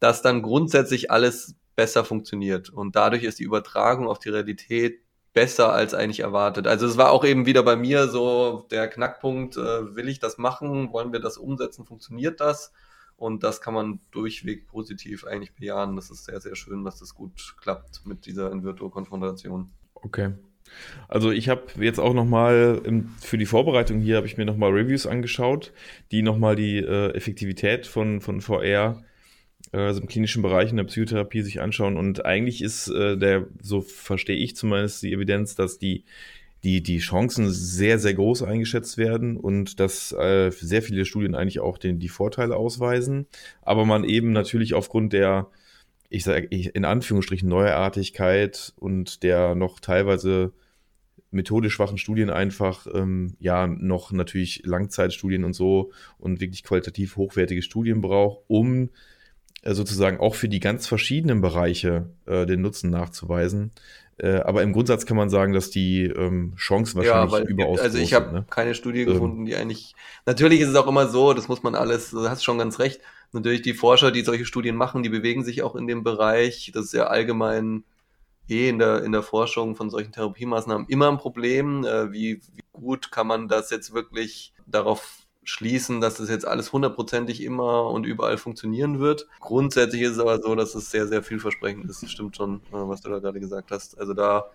dass dann grundsätzlich alles besser funktioniert. Und dadurch ist die Übertragung auf die Realität besser als eigentlich erwartet. Also es war auch eben wieder bei mir so der Knackpunkt, äh, will ich das machen, wollen wir das umsetzen, funktioniert das? Und das kann man durchweg positiv eigentlich bejahen. Das ist sehr, sehr schön, dass das gut klappt mit dieser Invirtuo-Konfrontation. Okay. Also ich habe jetzt auch nochmal für die Vorbereitung hier habe ich mir nochmal Reviews angeschaut, die nochmal die äh, Effektivität von, von VR also im klinischen Bereich in der Psychotherapie sich anschauen. Und eigentlich ist äh, der, so verstehe ich zumindest die Evidenz, dass die, die, die Chancen sehr, sehr groß eingeschätzt werden und dass äh, sehr viele Studien eigentlich auch den, die Vorteile ausweisen. Aber man eben natürlich aufgrund der, ich sage in Anführungsstrichen, Neuartigkeit und der noch teilweise methodisch schwachen Studien einfach ähm, ja noch natürlich Langzeitstudien und so und wirklich qualitativ hochwertige Studien braucht, um äh, sozusagen auch für die ganz verschiedenen Bereiche äh, den Nutzen nachzuweisen. Äh, aber im Grundsatz kann man sagen, dass die ähm, Chancen wahrscheinlich ja, überaus Also ich habe ne? keine Studie ähm. gefunden, die eigentlich. Natürlich ist es auch immer so, das muss man alles, du hast schon ganz recht. Natürlich die Forscher, die solche Studien machen, die bewegen sich auch in dem Bereich. Das ist ja allgemein eh in der, in der Forschung von solchen Therapiemaßnahmen immer ein Problem. Äh, wie, wie gut kann man das jetzt wirklich darauf schließen, dass das jetzt alles hundertprozentig immer und überall funktionieren wird. Grundsätzlich ist es aber so, dass es sehr, sehr vielversprechend ist. Das stimmt schon, äh, was du da gerade gesagt hast. Also da,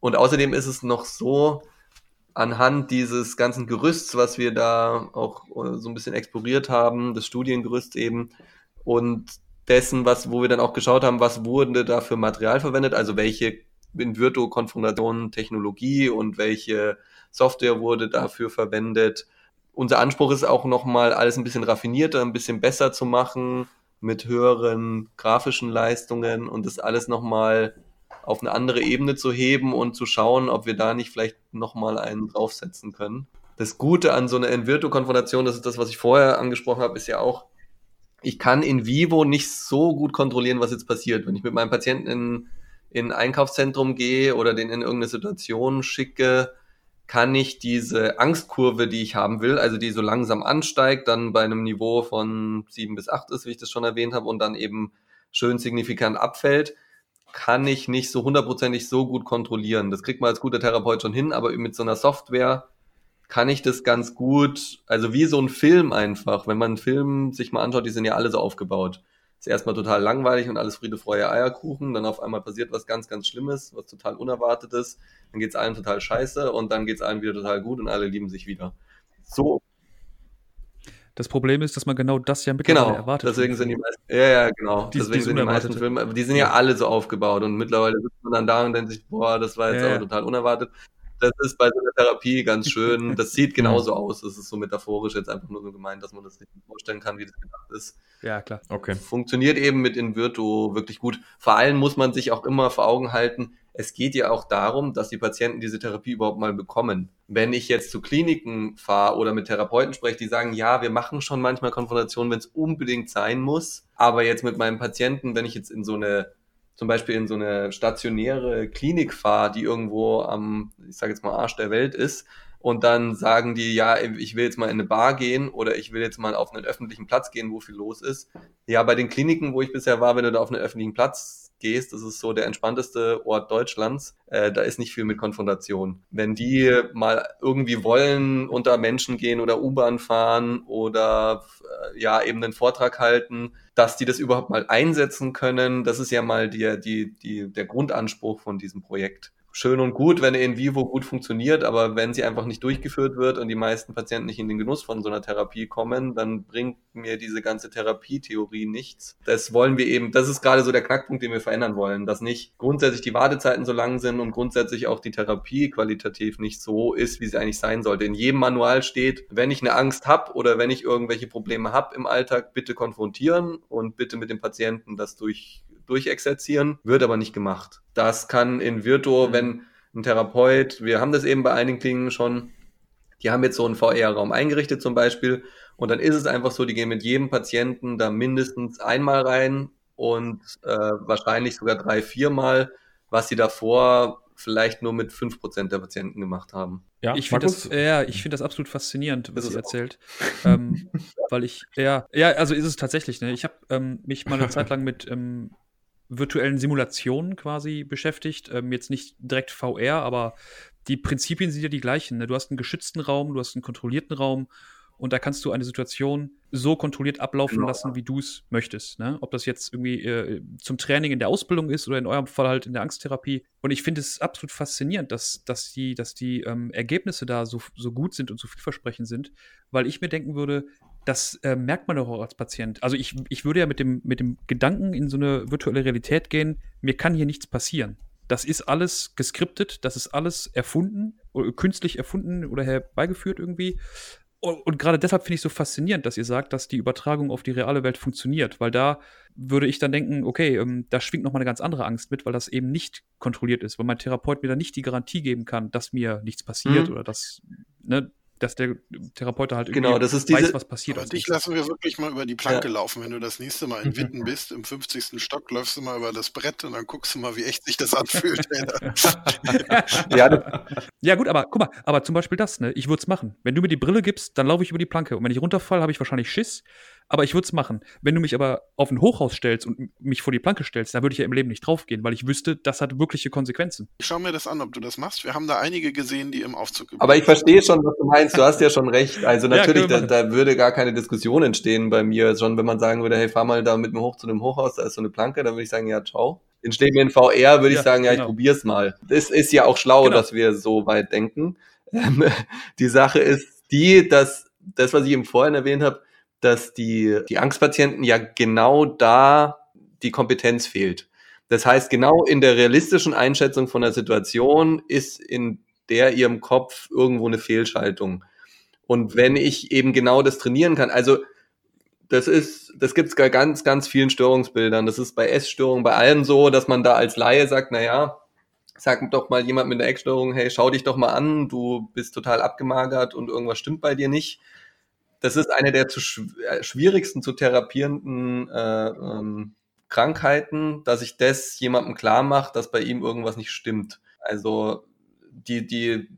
und außerdem ist es noch so, anhand dieses ganzen Gerüsts, was wir da auch äh, so ein bisschen exploriert haben, das Studiengerüst eben, und dessen, was, wo wir dann auch geschaut haben, was wurde da für Material verwendet, also welche in Virtuo-Konfrontationen Technologie und welche Software wurde dafür verwendet, unser Anspruch ist auch nochmal alles ein bisschen raffinierter, ein bisschen besser zu machen, mit höheren grafischen Leistungen und das alles nochmal auf eine andere Ebene zu heben und zu schauen, ob wir da nicht vielleicht nochmal einen draufsetzen können. Das Gute an so einer Envirto-Konfrontation, das ist das, was ich vorher angesprochen habe, ist ja auch, ich kann in vivo nicht so gut kontrollieren, was jetzt passiert. Wenn ich mit meinem Patienten in, in ein Einkaufszentrum gehe oder den in irgendeine Situation schicke, kann ich diese Angstkurve, die ich haben will, also die so langsam ansteigt, dann bei einem Niveau von sieben bis acht ist, wie ich das schon erwähnt habe, und dann eben schön signifikant abfällt, kann ich nicht so hundertprozentig so gut kontrollieren. Das kriegt man als guter Therapeut schon hin, aber mit so einer Software kann ich das ganz gut, also wie so ein Film einfach. Wenn man einen Film sich mal anschaut, die sind ja alle so aufgebaut. Ist erstmal total langweilig und alles Friede, Freude, Eierkuchen. Dann auf einmal passiert was ganz, ganz Schlimmes, was total Unerwartetes. Dann geht's allen total scheiße und dann geht's allen wieder total gut und alle lieben sich wieder. So das Problem ist, dass man genau das ja mittlerweile genau, erwartet. Deswegen sind die meisten, ja, ja, genau. Die, deswegen sind die meisten Filme, die sind ja alle so aufgebaut und mittlerweile sitzt man dann da und denkt sich, boah, das war jetzt ja, aber total unerwartet. Das ist bei so einer Therapie ganz schön. Das sieht genauso aus. Das ist so metaphorisch jetzt einfach nur so gemeint, dass man das sich vorstellen kann, wie das gedacht ist. Ja, klar. Okay. Funktioniert eben mit Invirtu wirklich gut. Vor allem muss man sich auch immer vor Augen halten, es geht ja auch darum, dass die Patienten diese Therapie überhaupt mal bekommen. Wenn ich jetzt zu Kliniken fahre oder mit Therapeuten spreche, die sagen, ja, wir machen schon manchmal Konfrontationen, wenn es unbedingt sein muss, aber jetzt mit meinem Patienten, wenn ich jetzt in so eine zum Beispiel in so eine stationäre Klinik fahre, die irgendwo am, ich sage jetzt mal, Arsch der Welt ist, und dann sagen die, ja, ich will jetzt mal in eine Bar gehen oder ich will jetzt mal auf einen öffentlichen Platz gehen, wo viel los ist. Ja, bei den Kliniken, wo ich bisher war, wenn du da auf einen öffentlichen Platz gehst, das ist so der entspannteste Ort Deutschlands, äh, da ist nicht viel mit Konfrontation. Wenn die mal irgendwie wollen, unter Menschen gehen oder U-Bahn fahren oder äh, ja eben einen Vortrag halten, dass die das überhaupt mal einsetzen können, das ist ja mal die, die, die, der Grundanspruch von diesem Projekt schön und gut, wenn in vivo gut funktioniert, aber wenn sie einfach nicht durchgeführt wird und die meisten Patienten nicht in den Genuss von so einer Therapie kommen, dann bringt mir diese ganze Therapietheorie nichts. Das wollen wir eben, das ist gerade so der Knackpunkt, den wir verändern wollen, dass nicht grundsätzlich die Wartezeiten so lang sind und grundsätzlich auch die Therapie qualitativ nicht so ist, wie sie eigentlich sein sollte. In jedem Manual steht, wenn ich eine Angst habe oder wenn ich irgendwelche Probleme habe im Alltag, bitte konfrontieren und bitte mit dem Patienten das durch durchexerzieren, wird aber nicht gemacht. Das kann in Virtuo, mhm. wenn ein Therapeut, wir haben das eben bei einigen Kliniken schon, die haben jetzt so einen VR-Raum eingerichtet zum Beispiel und dann ist es einfach so, die gehen mit jedem Patienten da mindestens einmal rein und äh, wahrscheinlich sogar drei, viermal, was sie davor vielleicht nur mit fünf Prozent der Patienten gemacht haben. Ja, ich finde das, ja, ich finde das absolut faszinierend, was sie erzählt. ähm, weil ich, ja, ja, also ist es tatsächlich, ne? Ich habe ähm, mich mal eine Zeit lang mit ähm, virtuellen Simulationen quasi beschäftigt. Ähm, jetzt nicht direkt VR, aber die Prinzipien sind ja die gleichen. Ne? Du hast einen geschützten Raum, du hast einen kontrollierten Raum und da kannst du eine Situation so kontrolliert ablaufen genau. lassen, wie du es möchtest. Ne? Ob das jetzt irgendwie äh, zum Training in der Ausbildung ist oder in eurem Fall halt in der Angsttherapie. Und ich finde es absolut faszinierend, dass, dass die, dass die ähm, Ergebnisse da so, so gut sind und so vielversprechend sind, weil ich mir denken würde, das äh, merkt man doch auch als Patient. Also ich, ich würde ja mit dem, mit dem Gedanken in so eine virtuelle Realität gehen, mir kann hier nichts passieren. Das ist alles geskriptet, das ist alles erfunden, oder künstlich erfunden oder herbeigeführt irgendwie. Und, und gerade deshalb finde ich so faszinierend, dass ihr sagt, dass die Übertragung auf die reale Welt funktioniert, weil da würde ich dann denken, okay, ähm, da schwingt nochmal eine ganz andere Angst mit, weil das eben nicht kontrolliert ist, weil mein Therapeut mir da nicht die Garantie geben kann, dass mir nichts passiert mhm. oder dass, ne, dass der Therapeut halt genau, das ist diese, weiß, was passiert. Aber dich lassen wir wirklich mal über die Planke ja. laufen. Wenn du das nächste Mal in Witten bist, im 50. Stock, läufst du mal über das Brett und dann guckst du mal, wie echt sich das anfühlt. ja, ja, gut, aber guck mal, aber zum Beispiel das, ne? Ich würde es machen. Wenn du mir die Brille gibst, dann laufe ich über die Planke. Und wenn ich runterfalle, habe ich wahrscheinlich Schiss aber ich würde es machen. Wenn du mich aber auf ein Hochhaus stellst und mich vor die Planke stellst, da würde ich ja im Leben nicht draufgehen, weil ich wüsste, das hat wirkliche Konsequenzen. Ich schau mir das an, ob du das machst. Wir haben da einige gesehen, die im Aufzug Aber ich verstehe schon, was du meinst. Du hast ja schon recht. Also natürlich, ja, da, da, würde gar keine Diskussion entstehen bei mir. Schon wenn man sagen würde, hey, fahr mal da mit mir hoch zu dem Hochhaus, da ist so eine Planke, dann würde ich sagen, ja, ciao. Entsteht mir in VR, würde ja, ich sagen, ja, genau. ich probier's mal. Das ist ja auch schlau, genau. dass wir so weit denken. die Sache ist die, dass das, was ich eben vorhin erwähnt habe, dass die, die Angstpatienten ja genau da die Kompetenz fehlt. Das heißt, genau in der realistischen Einschätzung von der Situation ist in der ihrem Kopf irgendwo eine Fehlschaltung. Und wenn ich eben genau das trainieren kann, also das ist, das gibt's bei ganz, ganz vielen Störungsbildern. Das ist bei Essstörungen, bei allen so, dass man da als Laie sagt, na ja, sag doch mal jemand mit einer Eckstörung, hey, schau dich doch mal an, du bist total abgemagert und irgendwas stimmt bei dir nicht das ist eine der zu äh, schwierigsten zu therapierenden äh, ähm, Krankheiten, dass ich das jemandem klar mache, dass bei ihm irgendwas nicht stimmt. Also die, die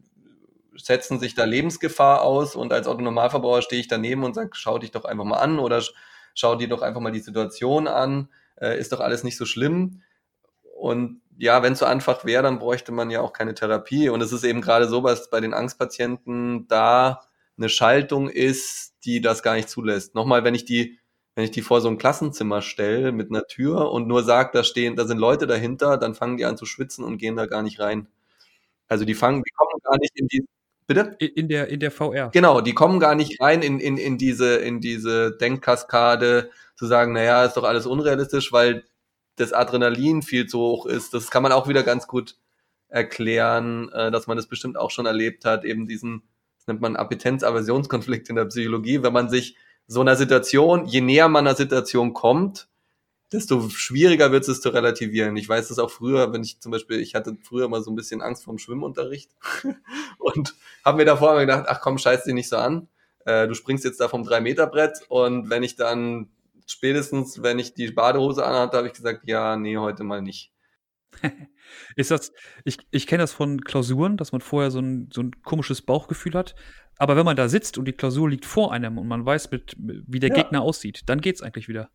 setzen sich da Lebensgefahr aus und als Autonormalverbraucher stehe ich daneben und sage, schau dich doch einfach mal an oder schau dir doch einfach mal die Situation an, äh, ist doch alles nicht so schlimm. Und ja, wenn es so einfach wäre, dann bräuchte man ja auch keine Therapie. Und es ist eben gerade so, was bei den Angstpatienten da eine Schaltung ist, die das gar nicht zulässt. Nochmal, wenn ich die, wenn ich die vor so ein Klassenzimmer stelle mit einer Tür und nur sage, da stehen, da sind Leute dahinter, dann fangen die an zu schwitzen und gehen da gar nicht rein. Also die fangen, die kommen gar nicht in die, bitte? In der, in der VR. Genau, die kommen gar nicht rein in, in, in diese, in diese Denkkaskade, zu sagen, naja, ist doch alles unrealistisch, weil das Adrenalin viel zu hoch ist. Das kann man auch wieder ganz gut erklären, äh, dass man das bestimmt auch schon erlebt hat, eben diesen, das nennt man Appetenz-Aversionskonflikt in der Psychologie, wenn man sich so einer Situation, je näher man einer Situation kommt, desto schwieriger wird es zu relativieren. Ich weiß das auch früher, wenn ich zum Beispiel, ich hatte früher mal so ein bisschen Angst vorm Schwimmunterricht und habe mir davor immer gedacht, ach komm, scheiß dich nicht so an. Äh, du springst jetzt da vom 3-Meter-Brett und wenn ich dann spätestens, wenn ich die Badehose anhatte, habe ich gesagt, ja, nee, heute mal nicht. ist das, ich, ich kenne das von Klausuren, dass man vorher so ein, so ein komisches Bauchgefühl hat. Aber wenn man da sitzt und die Klausur liegt vor einem und man weiß, mit, wie der ja. Gegner aussieht, dann geht es eigentlich wieder.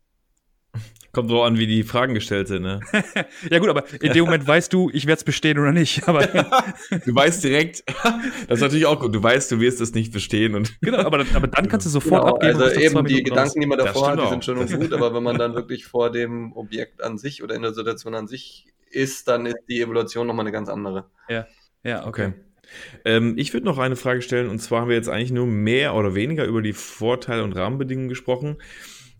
Kommt so an, wie die Fragen gestellt sind, ne? ja, gut, aber in dem Moment weißt du, ich werde es bestehen oder nicht. Aber du weißt direkt, das ist natürlich auch gut, du weißt, du wirst es nicht bestehen. Und genau, aber, aber dann kannst du sofort genau, abgeben. Also eben die Gedanken, die man davor hat, die sind schön und gut, aber wenn man dann wirklich vor dem Objekt an sich oder in der Situation an sich ist, dann ist die Evaluation nochmal eine ganz andere. Ja, ja, okay. okay. Ähm, ich würde noch eine Frage stellen, und zwar haben wir jetzt eigentlich nur mehr oder weniger über die Vorteile und Rahmenbedingungen gesprochen.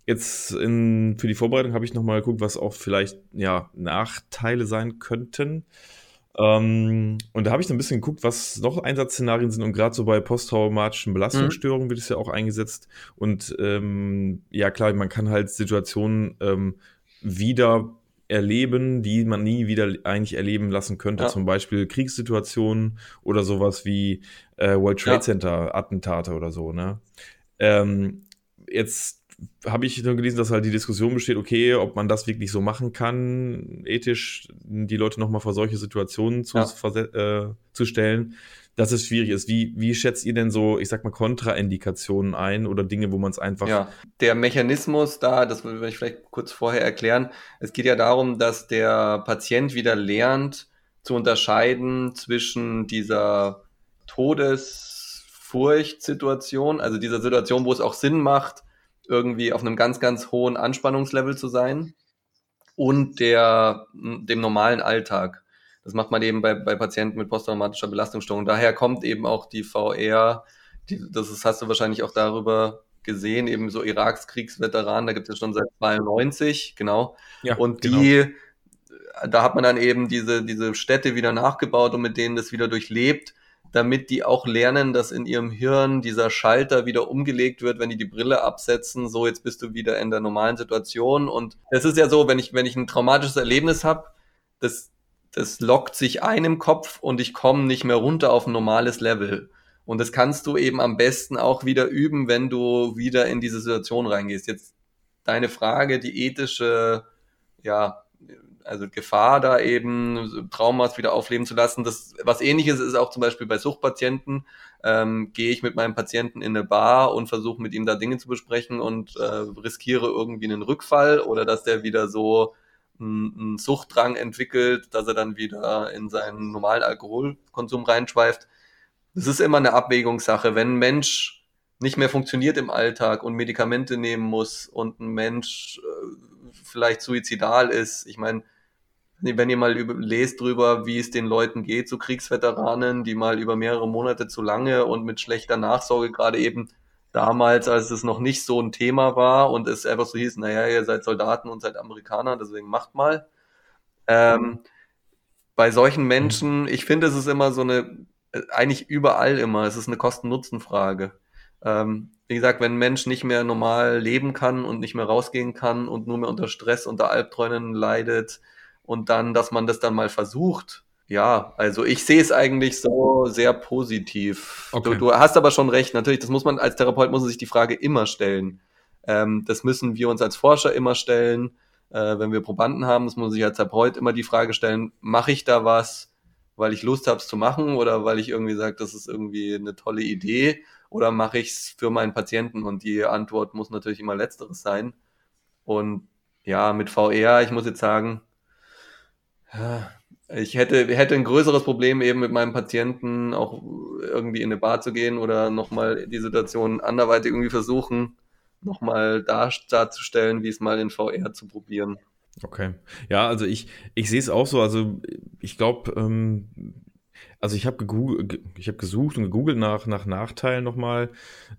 Jetzt in, für die Vorbereitung habe ich nochmal geguckt, was auch vielleicht ja, Nachteile sein könnten. Ähm, und da habe ich so ein bisschen geguckt, was noch Einsatzszenarien sind. Und gerade so bei posttraumatischen Belastungsstörungen mhm. wird es ja auch eingesetzt. Und ähm, ja, klar, man kann halt Situationen ähm, wieder erleben, die man nie wieder eigentlich erleben lassen könnte. Ja. Zum Beispiel Kriegssituationen oder sowas wie äh, World Trade ja. Center Attentate oder so. Ne? Ähm, jetzt habe ich nur gelesen, dass halt die Diskussion besteht, okay, ob man das wirklich so machen kann, ethisch die Leute nochmal vor solche Situationen zu, ja. äh, zu stellen, dass es schwierig ist. Wie, wie schätzt ihr denn so, ich sag mal, Kontraindikationen ein oder Dinge, wo man es einfach. Ja, der Mechanismus da, das will ich vielleicht kurz vorher erklären. Es geht ja darum, dass der Patient wieder lernt zu unterscheiden zwischen dieser Todesfurchtsituation, also dieser Situation, wo es auch Sinn macht, irgendwie auf einem ganz, ganz hohen Anspannungslevel zu sein und der, dem normalen Alltag. Das macht man eben bei, bei Patienten mit posttraumatischer Belastungsstörung. Daher kommt eben auch die VR, die, das ist, hast du wahrscheinlich auch darüber gesehen, eben so Iraks Kriegsveteranen, da gibt es schon seit 92, genau. Ja, und die, genau. da hat man dann eben diese, diese Städte wieder nachgebaut und mit denen das wieder durchlebt damit die auch lernen, dass in ihrem Hirn dieser Schalter wieder umgelegt wird, wenn die die Brille absetzen. So, jetzt bist du wieder in der normalen Situation. Und es ist ja so, wenn ich, wenn ich ein traumatisches Erlebnis habe, das, das lockt sich ein im Kopf und ich komme nicht mehr runter auf ein normales Level. Und das kannst du eben am besten auch wieder üben, wenn du wieder in diese Situation reingehst. Jetzt deine Frage, die ethische, ja, also Gefahr, da eben Traumas wieder aufleben zu lassen. Das, was ähnliches ist auch zum Beispiel bei Suchtpatienten. Ähm, gehe ich mit meinem Patienten in eine Bar und versuche mit ihm da Dinge zu besprechen und äh, riskiere irgendwie einen Rückfall oder dass der wieder so einen Suchtdrang entwickelt, dass er dann wieder in seinen normalen Alkoholkonsum reinschweift. Das ist immer eine Abwägungssache. Wenn ein Mensch nicht mehr funktioniert im Alltag und Medikamente nehmen muss und ein Mensch äh, vielleicht suizidal ist, ich meine, wenn ihr mal über, lest drüber, wie es den Leuten geht, so Kriegsveteranen, die mal über mehrere Monate zu lange und mit schlechter Nachsorge, gerade eben damals, als es noch nicht so ein Thema war und es einfach so hieß, naja, ihr seid Soldaten und seid Amerikaner, deswegen macht mal. Ähm, bei solchen Menschen, ich finde, es ist immer so eine, eigentlich überall immer, es ist eine Kosten-Nutzen-Frage. Ähm, wie gesagt, wenn ein Mensch nicht mehr normal leben kann und nicht mehr rausgehen kann und nur mehr unter Stress, unter Albträumen leidet, und dann, dass man das dann mal versucht. Ja, also ich sehe es eigentlich so sehr positiv. Okay. Du, du, hast aber schon recht, natürlich, das muss man als Therapeut muss man sich die Frage immer stellen. Ähm, das müssen wir uns als Forscher immer stellen. Äh, wenn wir Probanden haben, das muss man sich als Therapeut immer die Frage stellen, mache ich da was, weil ich Lust habe, es zu machen oder weil ich irgendwie sage, das ist irgendwie eine tolle Idee oder mache ich es für meinen Patienten? Und die Antwort muss natürlich immer letzteres sein. Und ja, mit VR, ich muss jetzt sagen, ich hätte, hätte ein größeres Problem eben mit meinem Patienten auch irgendwie in eine Bar zu gehen oder nochmal die Situation anderweitig irgendwie versuchen, nochmal dar, darzustellen, wie es mal in VR zu probieren. Okay. Ja, also ich, ich sehe es auch so. Also ich glaube, ähm, also ich habe ich habe gesucht und gegoogelt nach, nach Nachteilen nochmal.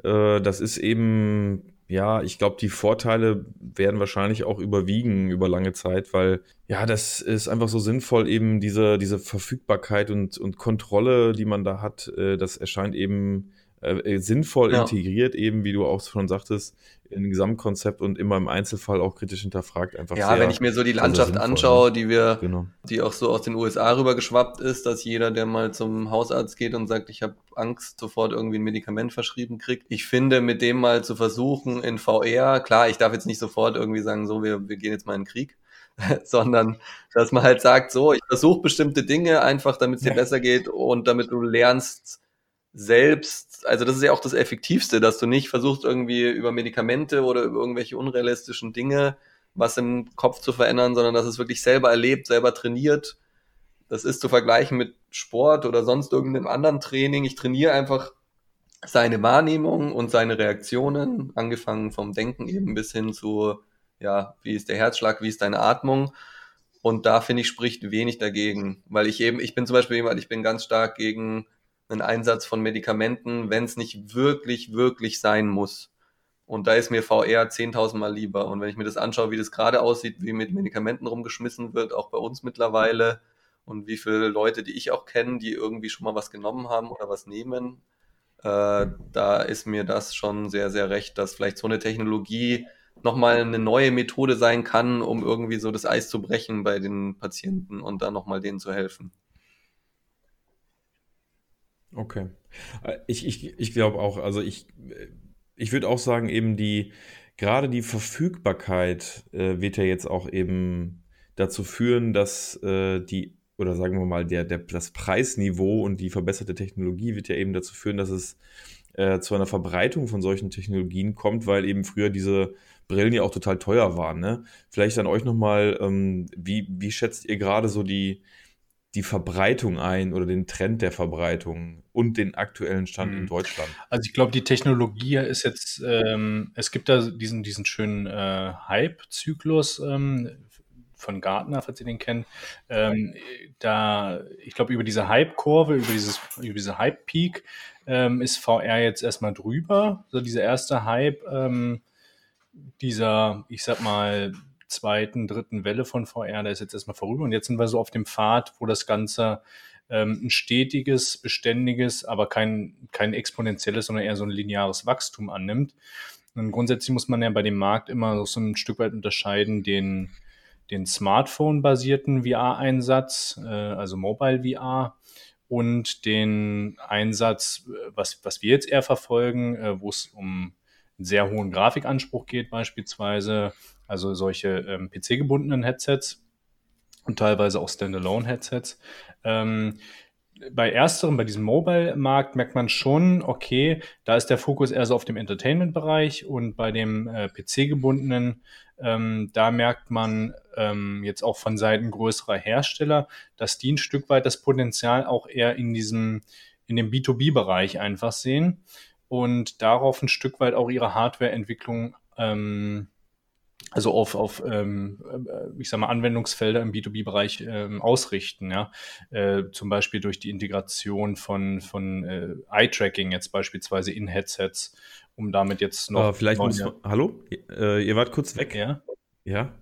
Äh, das ist eben, ja, ich glaube, die Vorteile werden wahrscheinlich auch überwiegen über lange Zeit, weil ja, das ist einfach so sinnvoll, eben diese, diese Verfügbarkeit und, und Kontrolle, die man da hat, äh, das erscheint eben äh, sinnvoll ja. integriert, eben wie du auch schon sagtest, in ein Gesamtkonzept und immer im Einzelfall auch kritisch hinterfragt. Einfach ja, sehr, wenn ich mir so die Landschaft anschaue, die wir, genau. die auch so aus den USA rübergeschwappt ist, dass jeder, der mal zum Hausarzt geht und sagt, ich habe Angst, sofort irgendwie ein Medikament verschrieben kriegt. Ich finde, mit dem mal zu versuchen in VR, klar, ich darf jetzt nicht sofort irgendwie sagen, so, wir, wir gehen jetzt mal in den Krieg, sondern dass man halt sagt, so, ich versuche bestimmte Dinge einfach, damit es dir ja. besser geht und damit du lernst, selbst, also das ist ja auch das Effektivste, dass du nicht versuchst irgendwie über Medikamente oder über irgendwelche unrealistischen Dinge was im Kopf zu verändern, sondern dass es wirklich selber erlebt, selber trainiert. Das ist zu vergleichen mit Sport oder sonst irgendeinem anderen Training. Ich trainiere einfach seine Wahrnehmung und seine Reaktionen, angefangen vom Denken eben bis hin zu, ja, wie ist der Herzschlag, wie ist deine Atmung. Und da finde ich, spricht wenig dagegen, weil ich eben, ich bin zum Beispiel jemand, ich bin ganz stark gegen einen Einsatz von Medikamenten, wenn es nicht wirklich, wirklich sein muss. Und da ist mir VR 10.000 Mal lieber. Und wenn ich mir das anschaue, wie das gerade aussieht, wie mit Medikamenten rumgeschmissen wird, auch bei uns mittlerweile, und wie viele Leute, die ich auch kenne, die irgendwie schon mal was genommen haben oder was nehmen, äh, da ist mir das schon sehr, sehr recht, dass vielleicht so eine Technologie nochmal eine neue Methode sein kann, um irgendwie so das Eis zu brechen bei den Patienten und dann nochmal denen zu helfen. Okay. Äh, ich, ich, ich glaube auch, also ich, ich würde auch sagen, eben die, gerade die Verfügbarkeit äh, wird ja jetzt auch eben dazu führen, dass äh, die, oder sagen wir mal, der, der, das Preisniveau und die verbesserte Technologie wird ja eben dazu führen, dass es äh, zu einer Verbreitung von solchen Technologien kommt, weil eben früher diese Brillen ja auch total teuer waren. Ne? Vielleicht an euch nochmal, ähm, wie, wie schätzt ihr gerade so die, die Verbreitung ein oder den Trend der Verbreitung und den aktuellen Stand in hm. Deutschland? Also ich glaube, die Technologie ist jetzt, ähm, es gibt da diesen, diesen schönen äh, Hype-Zyklus ähm, von Gartner, falls ihr den kennt. Ähm, da, ich glaube, über diese Hype-Kurve, über dieses, über diese Hype-Peak ähm, ist VR jetzt erstmal drüber. So also dieser erste Hype, ähm, dieser, ich sag mal, zweiten, dritten Welle von VR, der ist jetzt erstmal vorüber. Und jetzt sind wir so auf dem Pfad, wo das Ganze ähm, ein stetiges, beständiges, aber kein, kein exponentielles, sondern eher so ein lineares Wachstum annimmt. Und grundsätzlich muss man ja bei dem Markt immer so ein Stück weit unterscheiden, den, den Smartphone-basierten VR-Einsatz, äh, also Mobile VR, und den Einsatz, was, was wir jetzt eher verfolgen, äh, wo es um einen sehr hohen Grafikanspruch geht beispielsweise, also solche ähm, PC-gebundenen Headsets und teilweise auch Standalone-Headsets. Ähm, bei ersterem, bei diesem Mobile-Markt merkt man schon, okay, da ist der Fokus eher so auf dem Entertainment-Bereich und bei dem äh, PC-gebundenen, ähm, da merkt man ähm, jetzt auch von Seiten größerer Hersteller, dass die ein Stück weit das Potenzial auch eher in diesem, in dem B2B-Bereich einfach sehen und darauf ein Stück weit auch ihre Hardware-Entwicklung ähm, also auf, auf ähm, äh, ich sag mal, Anwendungsfelder im B2B-Bereich ähm, ausrichten, ja. Äh, zum Beispiel durch die Integration von, von äh, Eye-Tracking jetzt beispielsweise in Headsets, um damit jetzt noch. Uh, vielleicht muss man, Hallo? Äh, ihr wart kurz weg. Ja. Ja.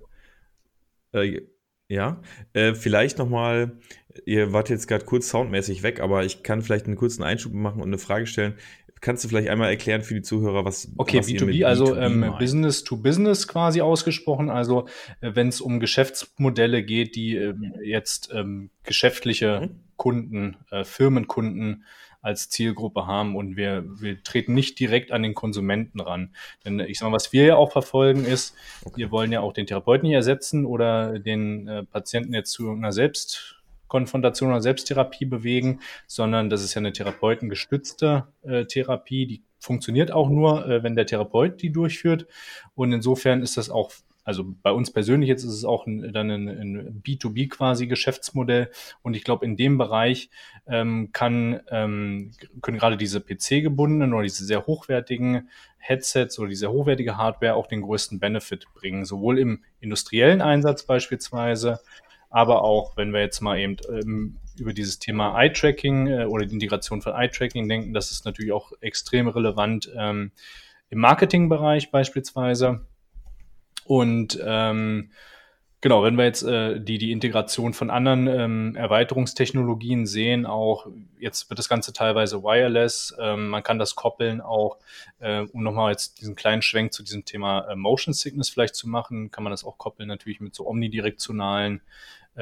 Äh, ja. Äh, vielleicht nochmal, ihr wart jetzt gerade kurz soundmäßig weg, aber ich kann vielleicht einen kurzen Einschub machen und eine Frage stellen. Kannst du vielleicht einmal erklären für die Zuhörer, was Okay, was B2B, also ähm, Business to Business quasi ausgesprochen. Also äh, wenn es um Geschäftsmodelle geht, die ähm, jetzt ähm, geschäftliche mhm. Kunden, äh, Firmenkunden als Zielgruppe haben und wir, wir treten nicht direkt an den Konsumenten ran. Denn ich sage mal, was wir ja auch verfolgen ist, okay. wir wollen ja auch den Therapeuten nicht ersetzen oder den äh, Patienten jetzt zu einer Selbst Selbstkonfrontation oder Selbsttherapie bewegen, sondern das ist ja eine therapeutengestützte äh, Therapie, die funktioniert auch nur, äh, wenn der Therapeut die durchführt. Und insofern ist das auch also bei uns persönlich jetzt ist es auch ein, dann ein, ein B2B quasi Geschäftsmodell. Und ich glaube, in dem Bereich ähm, kann, ähm, können gerade diese PC-gebundenen oder diese sehr hochwertigen Headsets oder diese hochwertige Hardware auch den größten Benefit bringen, sowohl im industriellen Einsatz beispielsweise, aber auch, wenn wir jetzt mal eben ähm, über dieses Thema Eye-Tracking äh, oder die Integration von Eye-Tracking denken, das ist natürlich auch extrem relevant ähm, im Marketingbereich beispielsweise. Und ähm, genau, wenn wir jetzt äh, die, die Integration von anderen ähm, Erweiterungstechnologien sehen, auch jetzt wird das Ganze teilweise wireless, ähm, man kann das koppeln auch, äh, um nochmal jetzt diesen kleinen Schwenk zu diesem Thema äh, Motion Sickness vielleicht zu machen, kann man das auch koppeln natürlich mit so omnidirektionalen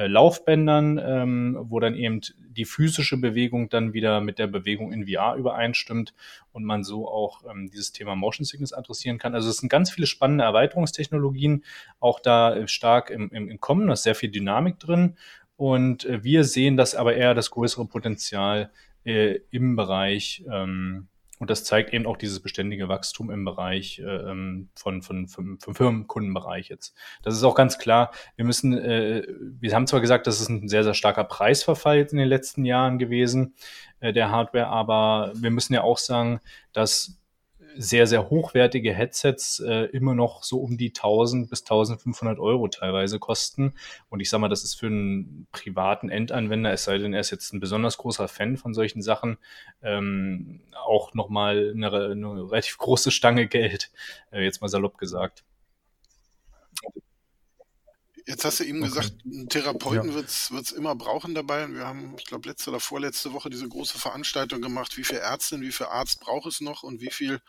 Laufbändern, ähm, wo dann eben die physische Bewegung dann wieder mit der Bewegung in VR übereinstimmt und man so auch ähm, dieses Thema Motion Sickness adressieren kann. Also es sind ganz viele spannende Erweiterungstechnologien, auch da äh, stark im, im, im Kommen, da ist sehr viel Dynamik drin. Und äh, wir sehen das aber eher das größere Potenzial äh, im Bereich ähm, und das zeigt eben auch dieses beständige Wachstum im Bereich äh, ähm, von, von, von, von Firmenkundenbereich jetzt. Das ist auch ganz klar. Wir müssen, äh, wir haben zwar gesagt, das ist ein sehr, sehr starker Preisverfall jetzt in den letzten Jahren gewesen, äh, der Hardware, aber wir müssen ja auch sagen, dass sehr, sehr hochwertige Headsets äh, immer noch so um die 1000 bis 1500 Euro teilweise kosten. Und ich sage mal, das ist für einen privaten Endanwender, es sei denn, er ist jetzt ein besonders großer Fan von solchen Sachen, ähm, auch nochmal eine, eine relativ große Stange Geld, äh, jetzt mal salopp gesagt. Jetzt hast du eben okay. gesagt, einen Therapeuten ja. wird es immer brauchen dabei. Wir haben, ich glaube, letzte oder vorletzte Woche diese große Veranstaltung gemacht, wie viel Ärztin, wie viel Arzt braucht es noch und wie viel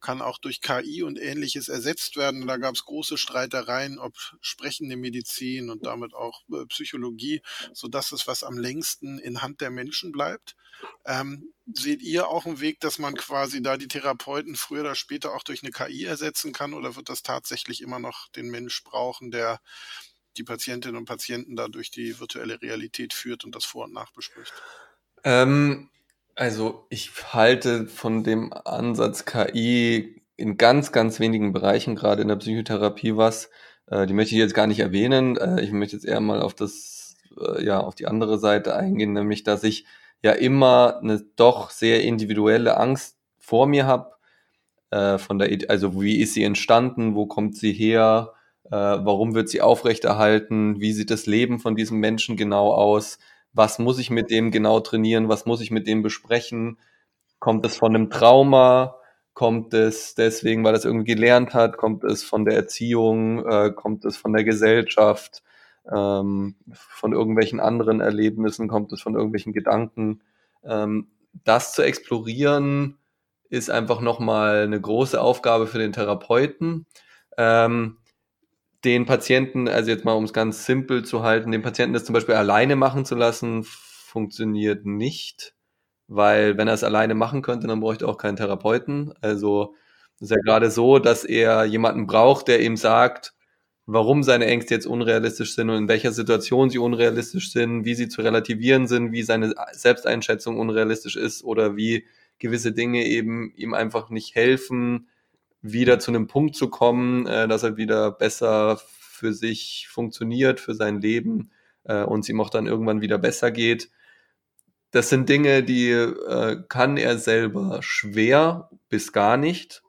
kann auch durch KI und ähnliches ersetzt werden. Da gab es große Streitereien, ob sprechende Medizin und damit auch äh, Psychologie, so dass es was am längsten in Hand der Menschen bleibt. Ähm, seht ihr auch einen Weg, dass man quasi da die Therapeuten früher oder später auch durch eine KI ersetzen kann oder wird das tatsächlich immer noch den Mensch brauchen, der die Patientinnen und Patienten da durch die virtuelle Realität führt und das Vor- und Nachbespricht? Ähm, also ich halte von dem Ansatz KI in ganz, ganz wenigen Bereichen, gerade in der Psychotherapie was. Äh, die möchte ich jetzt gar nicht erwähnen. Äh, ich möchte jetzt eher mal auf das, äh, ja, auf die andere Seite eingehen, nämlich dass ich ja immer eine doch sehr individuelle Angst vor mir habe. Äh, von der, also wie ist sie entstanden, wo kommt sie her, warum wird sie aufrechterhalten, wie sieht das Leben von diesem Menschen genau aus, was muss ich mit dem genau trainieren, was muss ich mit dem besprechen, kommt es von einem Trauma, kommt es deswegen, weil er es irgendwie gelernt hat, kommt es von der Erziehung, äh, kommt es von der Gesellschaft, ähm, von irgendwelchen anderen Erlebnissen, kommt es von irgendwelchen Gedanken. Ähm, das zu explorieren ist einfach nochmal eine große Aufgabe für den Therapeuten. Ähm, den Patienten, also jetzt mal um es ganz simpel zu halten, den Patienten das zum Beispiel alleine machen zu lassen, funktioniert nicht, weil wenn er es alleine machen könnte, dann bräuchte er auch keinen Therapeuten. Also ist ja gerade so, dass er jemanden braucht, der ihm sagt, warum seine Ängste jetzt unrealistisch sind und in welcher Situation sie unrealistisch sind, wie sie zu relativieren sind, wie seine Selbsteinschätzung unrealistisch ist oder wie gewisse Dinge eben ihm einfach nicht helfen, wieder zu einem Punkt zu kommen, äh, dass er wieder besser für sich funktioniert, für sein Leben äh, und es ihm auch dann irgendwann wieder besser geht. Das sind Dinge, die äh, kann er selber schwer bis gar nicht.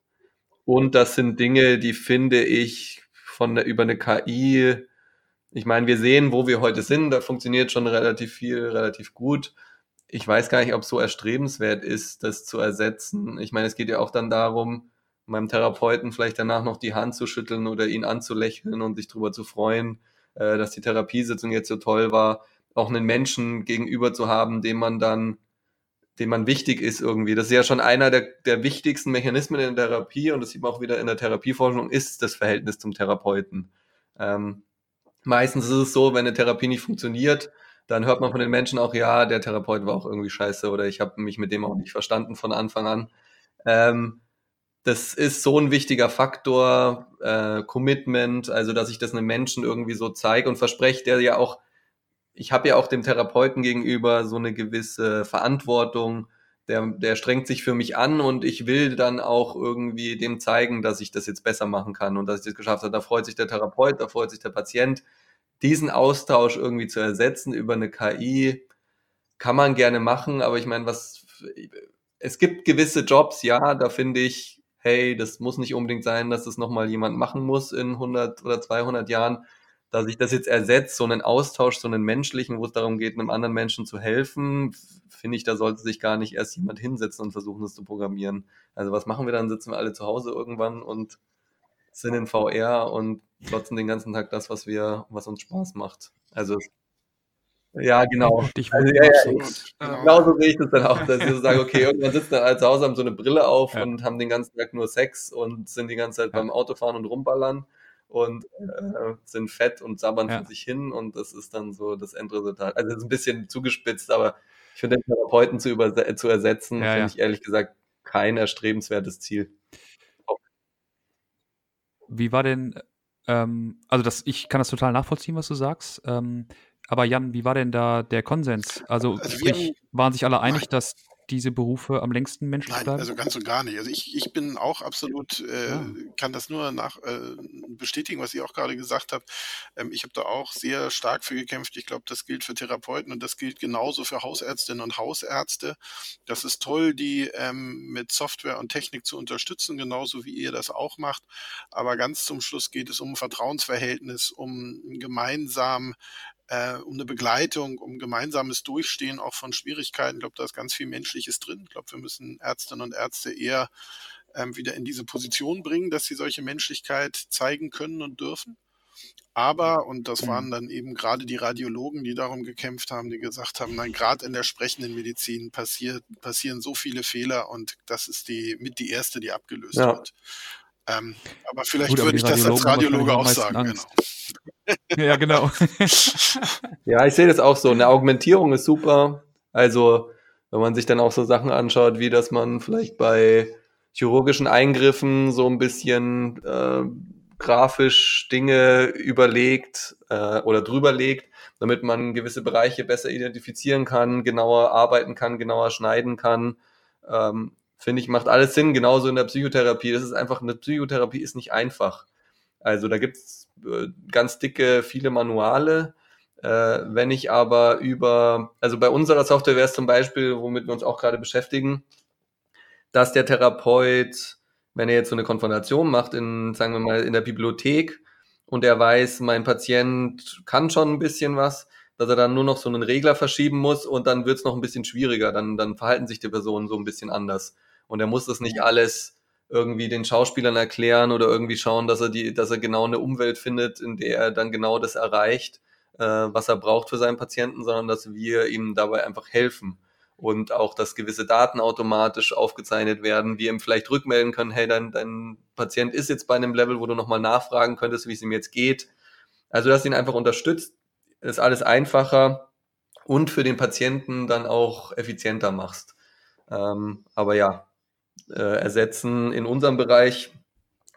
Und das sind Dinge, die finde ich von der, über eine KI, ich meine, wir sehen, wo wir heute sind, da funktioniert schon relativ viel, relativ gut. Ich weiß gar nicht, ob es so erstrebenswert ist, das zu ersetzen. Ich meine, es geht ja auch dann darum, meinem Therapeuten vielleicht danach noch die Hand zu schütteln oder ihn anzulächeln und sich darüber zu freuen, äh, dass die Therapiesitzung jetzt so toll war, auch einen Menschen gegenüber zu haben, dem man dann, dem man wichtig ist irgendwie. Das ist ja schon einer der, der wichtigsten Mechanismen in der Therapie und das sieht man auch wieder in der Therapieforschung, ist das Verhältnis zum Therapeuten. Ähm, meistens ist es so, wenn eine Therapie nicht funktioniert, dann hört man von den Menschen auch, ja, der Therapeut war auch irgendwie scheiße oder ich habe mich mit dem auch nicht verstanden von Anfang an. Ähm, das ist so ein wichtiger Faktor, äh, Commitment, also dass ich das einem Menschen irgendwie so zeige und verspreche, der ja auch ich habe ja auch dem Therapeuten gegenüber so eine gewisse Verantwortung. Der, der strengt sich für mich an und ich will dann auch irgendwie dem zeigen, dass ich das jetzt besser machen kann und dass ich das geschafft habe. Da freut sich der Therapeut, da freut sich der Patient. Diesen Austausch irgendwie zu ersetzen über eine KI kann man gerne machen, aber ich meine, was es gibt gewisse Jobs, ja, da finde ich, hey, das muss nicht unbedingt sein, dass das nochmal jemand machen muss in 100 oder 200 Jahren dass ich das jetzt ersetzt, so einen Austausch, so einen menschlichen, wo es darum geht, einem anderen Menschen zu helfen, finde ich, da sollte sich gar nicht erst jemand hinsetzen und versuchen, das zu programmieren. Also was machen wir dann? Sitzen wir alle zu Hause irgendwann und sind in VR und klotzen den ganzen Tag das, was wir, was uns Spaß macht. Also ja, genau. Also, ja, ja, genau so sehe ich das dann auch, dass wir so sagen, okay, irgendwann sitzen dann alle zu Hause, haben so eine Brille auf ja. und haben den ganzen Tag nur Sex und sind die ganze Zeit beim Autofahren und rumballern und äh, sind fett und sabbern ja. sich hin und das ist dann so das Endresultat. Also das ist ein bisschen zugespitzt, aber ich finde, den Therapeuten zu, zu ersetzen, ja, finde ja. ich ehrlich gesagt kein erstrebenswertes Ziel. Wie war denn, ähm, also das, ich kann das total nachvollziehen, was du sagst. Ähm, aber Jan, wie war denn da der Konsens? Also, also sprich, waren sich alle einig, dass diese Berufe am längsten menschlich Nein, bleiben? also ganz und gar nicht. Also ich, ich bin auch absolut, äh, ja. kann das nur nach äh, bestätigen, was ihr auch gerade gesagt habt. Ähm, ich habe da auch sehr stark für gekämpft. Ich glaube, das gilt für Therapeuten und das gilt genauso für Hausärztinnen und Hausärzte. Das ist toll, die ähm, mit Software und Technik zu unterstützen, genauso wie ihr das auch macht. Aber ganz zum Schluss geht es um Vertrauensverhältnis, um gemeinsam äh, um eine Begleitung, um gemeinsames Durchstehen auch von Schwierigkeiten. Ich glaube, da ist ganz viel Menschliches drin. Ich glaube, wir müssen Ärztinnen und Ärzte eher ähm, wieder in diese Position bringen, dass sie solche Menschlichkeit zeigen können und dürfen. Aber, und das waren dann eben gerade die Radiologen, die darum gekämpft haben, die gesagt haben, nein, gerade in der sprechenden Medizin passiert, passieren so viele Fehler und das ist die mit die erste, die abgelöst ja. wird. Ähm, aber vielleicht Gut, aber würde ich das als Radiologe auch sagen. Genau. ja, genau. ja, ich sehe das auch so. Eine Augmentierung ist super. Also, wenn man sich dann auch so Sachen anschaut, wie dass man vielleicht bei chirurgischen Eingriffen so ein bisschen äh, grafisch Dinge überlegt äh, oder drüberlegt, damit man gewisse Bereiche besser identifizieren kann, genauer arbeiten kann, genauer schneiden kann. Ähm, Finde ich, macht alles Sinn, genauso in der Psychotherapie. Das ist einfach, eine Psychotherapie ist nicht einfach. Also da gibt's äh, ganz dicke, viele Manuale. Äh, wenn ich aber über, also bei unserer Software wäre es zum Beispiel, womit wir uns auch gerade beschäftigen, dass der Therapeut, wenn er jetzt so eine Konfrontation macht in, sagen wir mal, in der Bibliothek und er weiß, mein Patient kann schon ein bisschen was, dass er dann nur noch so einen Regler verschieben muss und dann wird es noch ein bisschen schwieriger. Dann, dann verhalten sich die Personen so ein bisschen anders. Und er muss das nicht alles irgendwie den Schauspielern erklären oder irgendwie schauen, dass er die, dass er genau eine Umwelt findet, in der er dann genau das erreicht, äh, was er braucht für seinen Patienten, sondern dass wir ihm dabei einfach helfen und auch, dass gewisse Daten automatisch aufgezeichnet werden, wir ihm vielleicht rückmelden können, hey, dein, dein Patient ist jetzt bei einem Level, wo du nochmal nachfragen könntest, wie es ihm jetzt geht. Also, dass ihn einfach unterstützt, ist alles einfacher und für den Patienten dann auch effizienter machst. Ähm, aber ja, äh, ersetzen in unserem Bereich,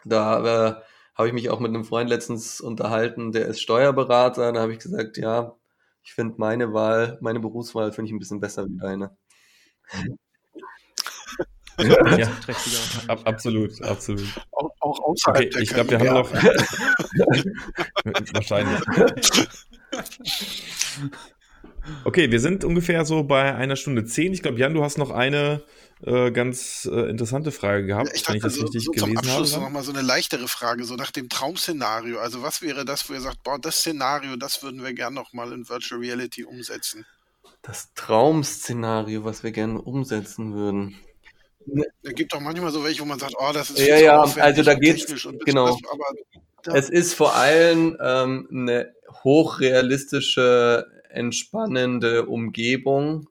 da äh, habe ich mich auch mit einem Freund letztens unterhalten, der ist Steuerberater. Da habe ich gesagt, ja, ich finde meine Wahl, meine Berufswahl finde ich ein bisschen besser wie deine. ja, ab, absolut, absolut. Auch, auch außerhalb okay, Ich glaube, wir haben noch. Wahrscheinlich. Okay, wir sind ungefähr so bei einer Stunde zehn. Ich glaube, Jan, du hast noch eine äh, ganz äh, interessante Frage gehabt, ich wenn ich das so, richtig so gelesen zum Abschluss habe. noch mal so eine leichtere Frage, so nach dem Traum-Szenario. Also was wäre das, wo ihr sagt, boah, das Szenario, das würden wir gerne noch mal in Virtual Reality umsetzen? Das Traum-Szenario, was wir gerne umsetzen würden. Es gibt auch manchmal so welche, wo man sagt, oh, das ist ja, ja, also da geht's, genau. Das, es ist vor allem ähm, eine hochrealistische, entspannende Umgebung,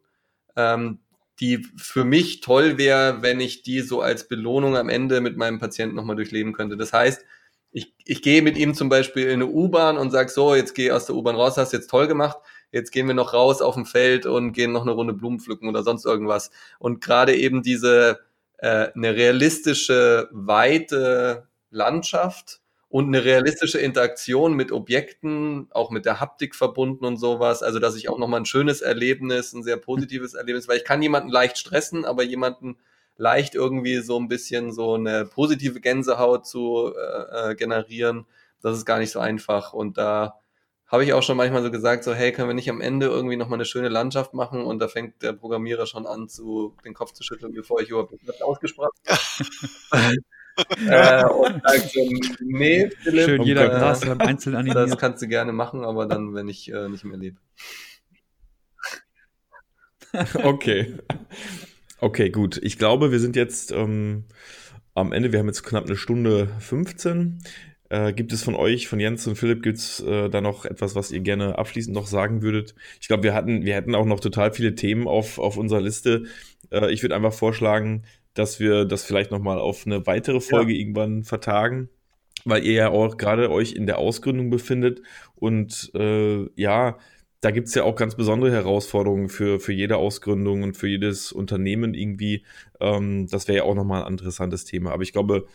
ähm, die für mich toll wäre, wenn ich die so als Belohnung am Ende mit meinem Patienten nochmal durchleben könnte. Das heißt, ich, ich gehe mit ihm zum Beispiel in eine U-Bahn und sage so, jetzt geh aus der U-Bahn raus, hast jetzt toll gemacht, jetzt gehen wir noch raus auf dem Feld und gehen noch eine Runde Blumen pflücken oder sonst irgendwas. Und gerade eben diese äh, eine realistische, weite Landschaft und eine realistische Interaktion mit Objekten, auch mit der Haptik verbunden und sowas. Also, dass ich auch nochmal ein schönes Erlebnis, ein sehr positives Erlebnis, weil ich kann jemanden leicht stressen, aber jemanden leicht irgendwie so ein bisschen so eine positive Gänsehaut zu äh, äh generieren, das ist gar nicht so einfach. Und da habe ich auch schon manchmal so gesagt, so, hey, können wir nicht am Ende irgendwie nochmal eine schöne Landschaft machen? Und da fängt der Programmierer schon an, zu, den Kopf zu schütteln, bevor ich überhaupt ausgesprochen habe. äh, und sagt so, nee, Philipp. Schön, jeder äh, Gras beim einzeln animiert. Das kannst du gerne machen, aber dann, wenn ich äh, nicht mehr lebe. okay. Okay, gut. Ich glaube, wir sind jetzt ähm, am Ende. Wir haben jetzt knapp eine Stunde 15. Äh, gibt es von euch, von Jens und Philipp, gibt es äh, da noch etwas, was ihr gerne abschließend noch sagen würdet? Ich glaube, wir hatten, wir hätten auch noch total viele Themen auf, auf unserer Liste. Äh, ich würde einfach vorschlagen, dass wir das vielleicht nochmal auf eine weitere Folge ja. irgendwann vertagen, weil ihr ja auch gerade euch in der Ausgründung befindet und äh, ja, da gibt's ja auch ganz besondere Herausforderungen für, für jede Ausgründung und für jedes Unternehmen irgendwie. Ähm, das wäre ja auch nochmal ein interessantes Thema. Aber ich glaube,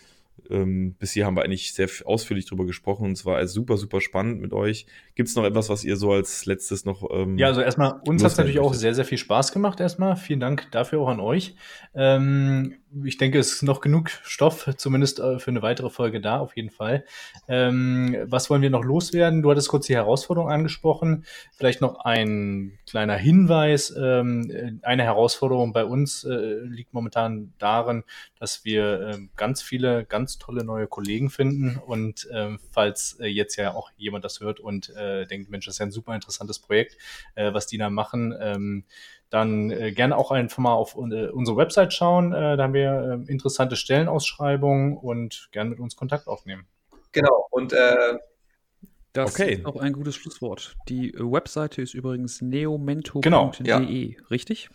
ähm, bis hier haben wir eigentlich sehr ausführlich drüber gesprochen und zwar super, super spannend mit euch. Gibt es noch etwas, was ihr so als letztes noch. Ähm, ja, also erstmal, uns hat es natürlich auch sehr, sehr viel Spaß gemacht erstmal. Vielen Dank dafür auch an euch. Ähm, ich denke, es ist noch genug Stoff, zumindest äh, für eine weitere Folge da, auf jeden Fall. Ähm, was wollen wir noch loswerden? Du hattest kurz die Herausforderung angesprochen. Vielleicht noch ein kleiner Hinweis. Ähm, eine Herausforderung bei uns äh, liegt momentan darin, dass wir äh, ganz viele, ganz tolle neue Kollegen finden. Und äh, falls äh, jetzt ja auch jemand das hört und äh, denkt, Mensch, das ist ja ein super interessantes Projekt, was die da machen, ähm, dann äh, gerne auch einfach mal auf äh, unsere Website schauen. Äh, da haben wir äh, interessante Stellenausschreibungen und gerne mit uns Kontakt aufnehmen. Genau. Und äh, das okay. ist auch ein gutes Schlusswort. Die Webseite ist übrigens neomento.de, genau, ja. richtig?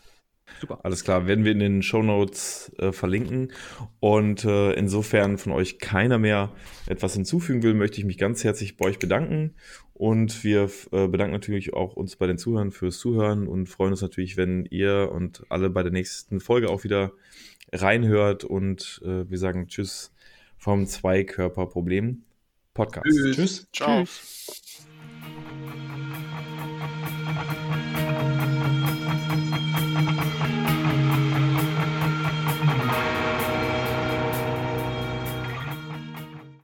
Super. Alles klar, werden wir in den Show Notes äh, verlinken. Und äh, insofern von euch keiner mehr etwas hinzufügen will, möchte ich mich ganz herzlich bei euch bedanken. Und wir äh, bedanken natürlich auch uns bei den Zuhörern fürs Zuhören und freuen uns natürlich, wenn ihr und alle bei der nächsten Folge auch wieder reinhört. Und äh, wir sagen Tschüss vom Zweikörperproblem Podcast. Tschüss. Tschüss. Ciao. Tschüss.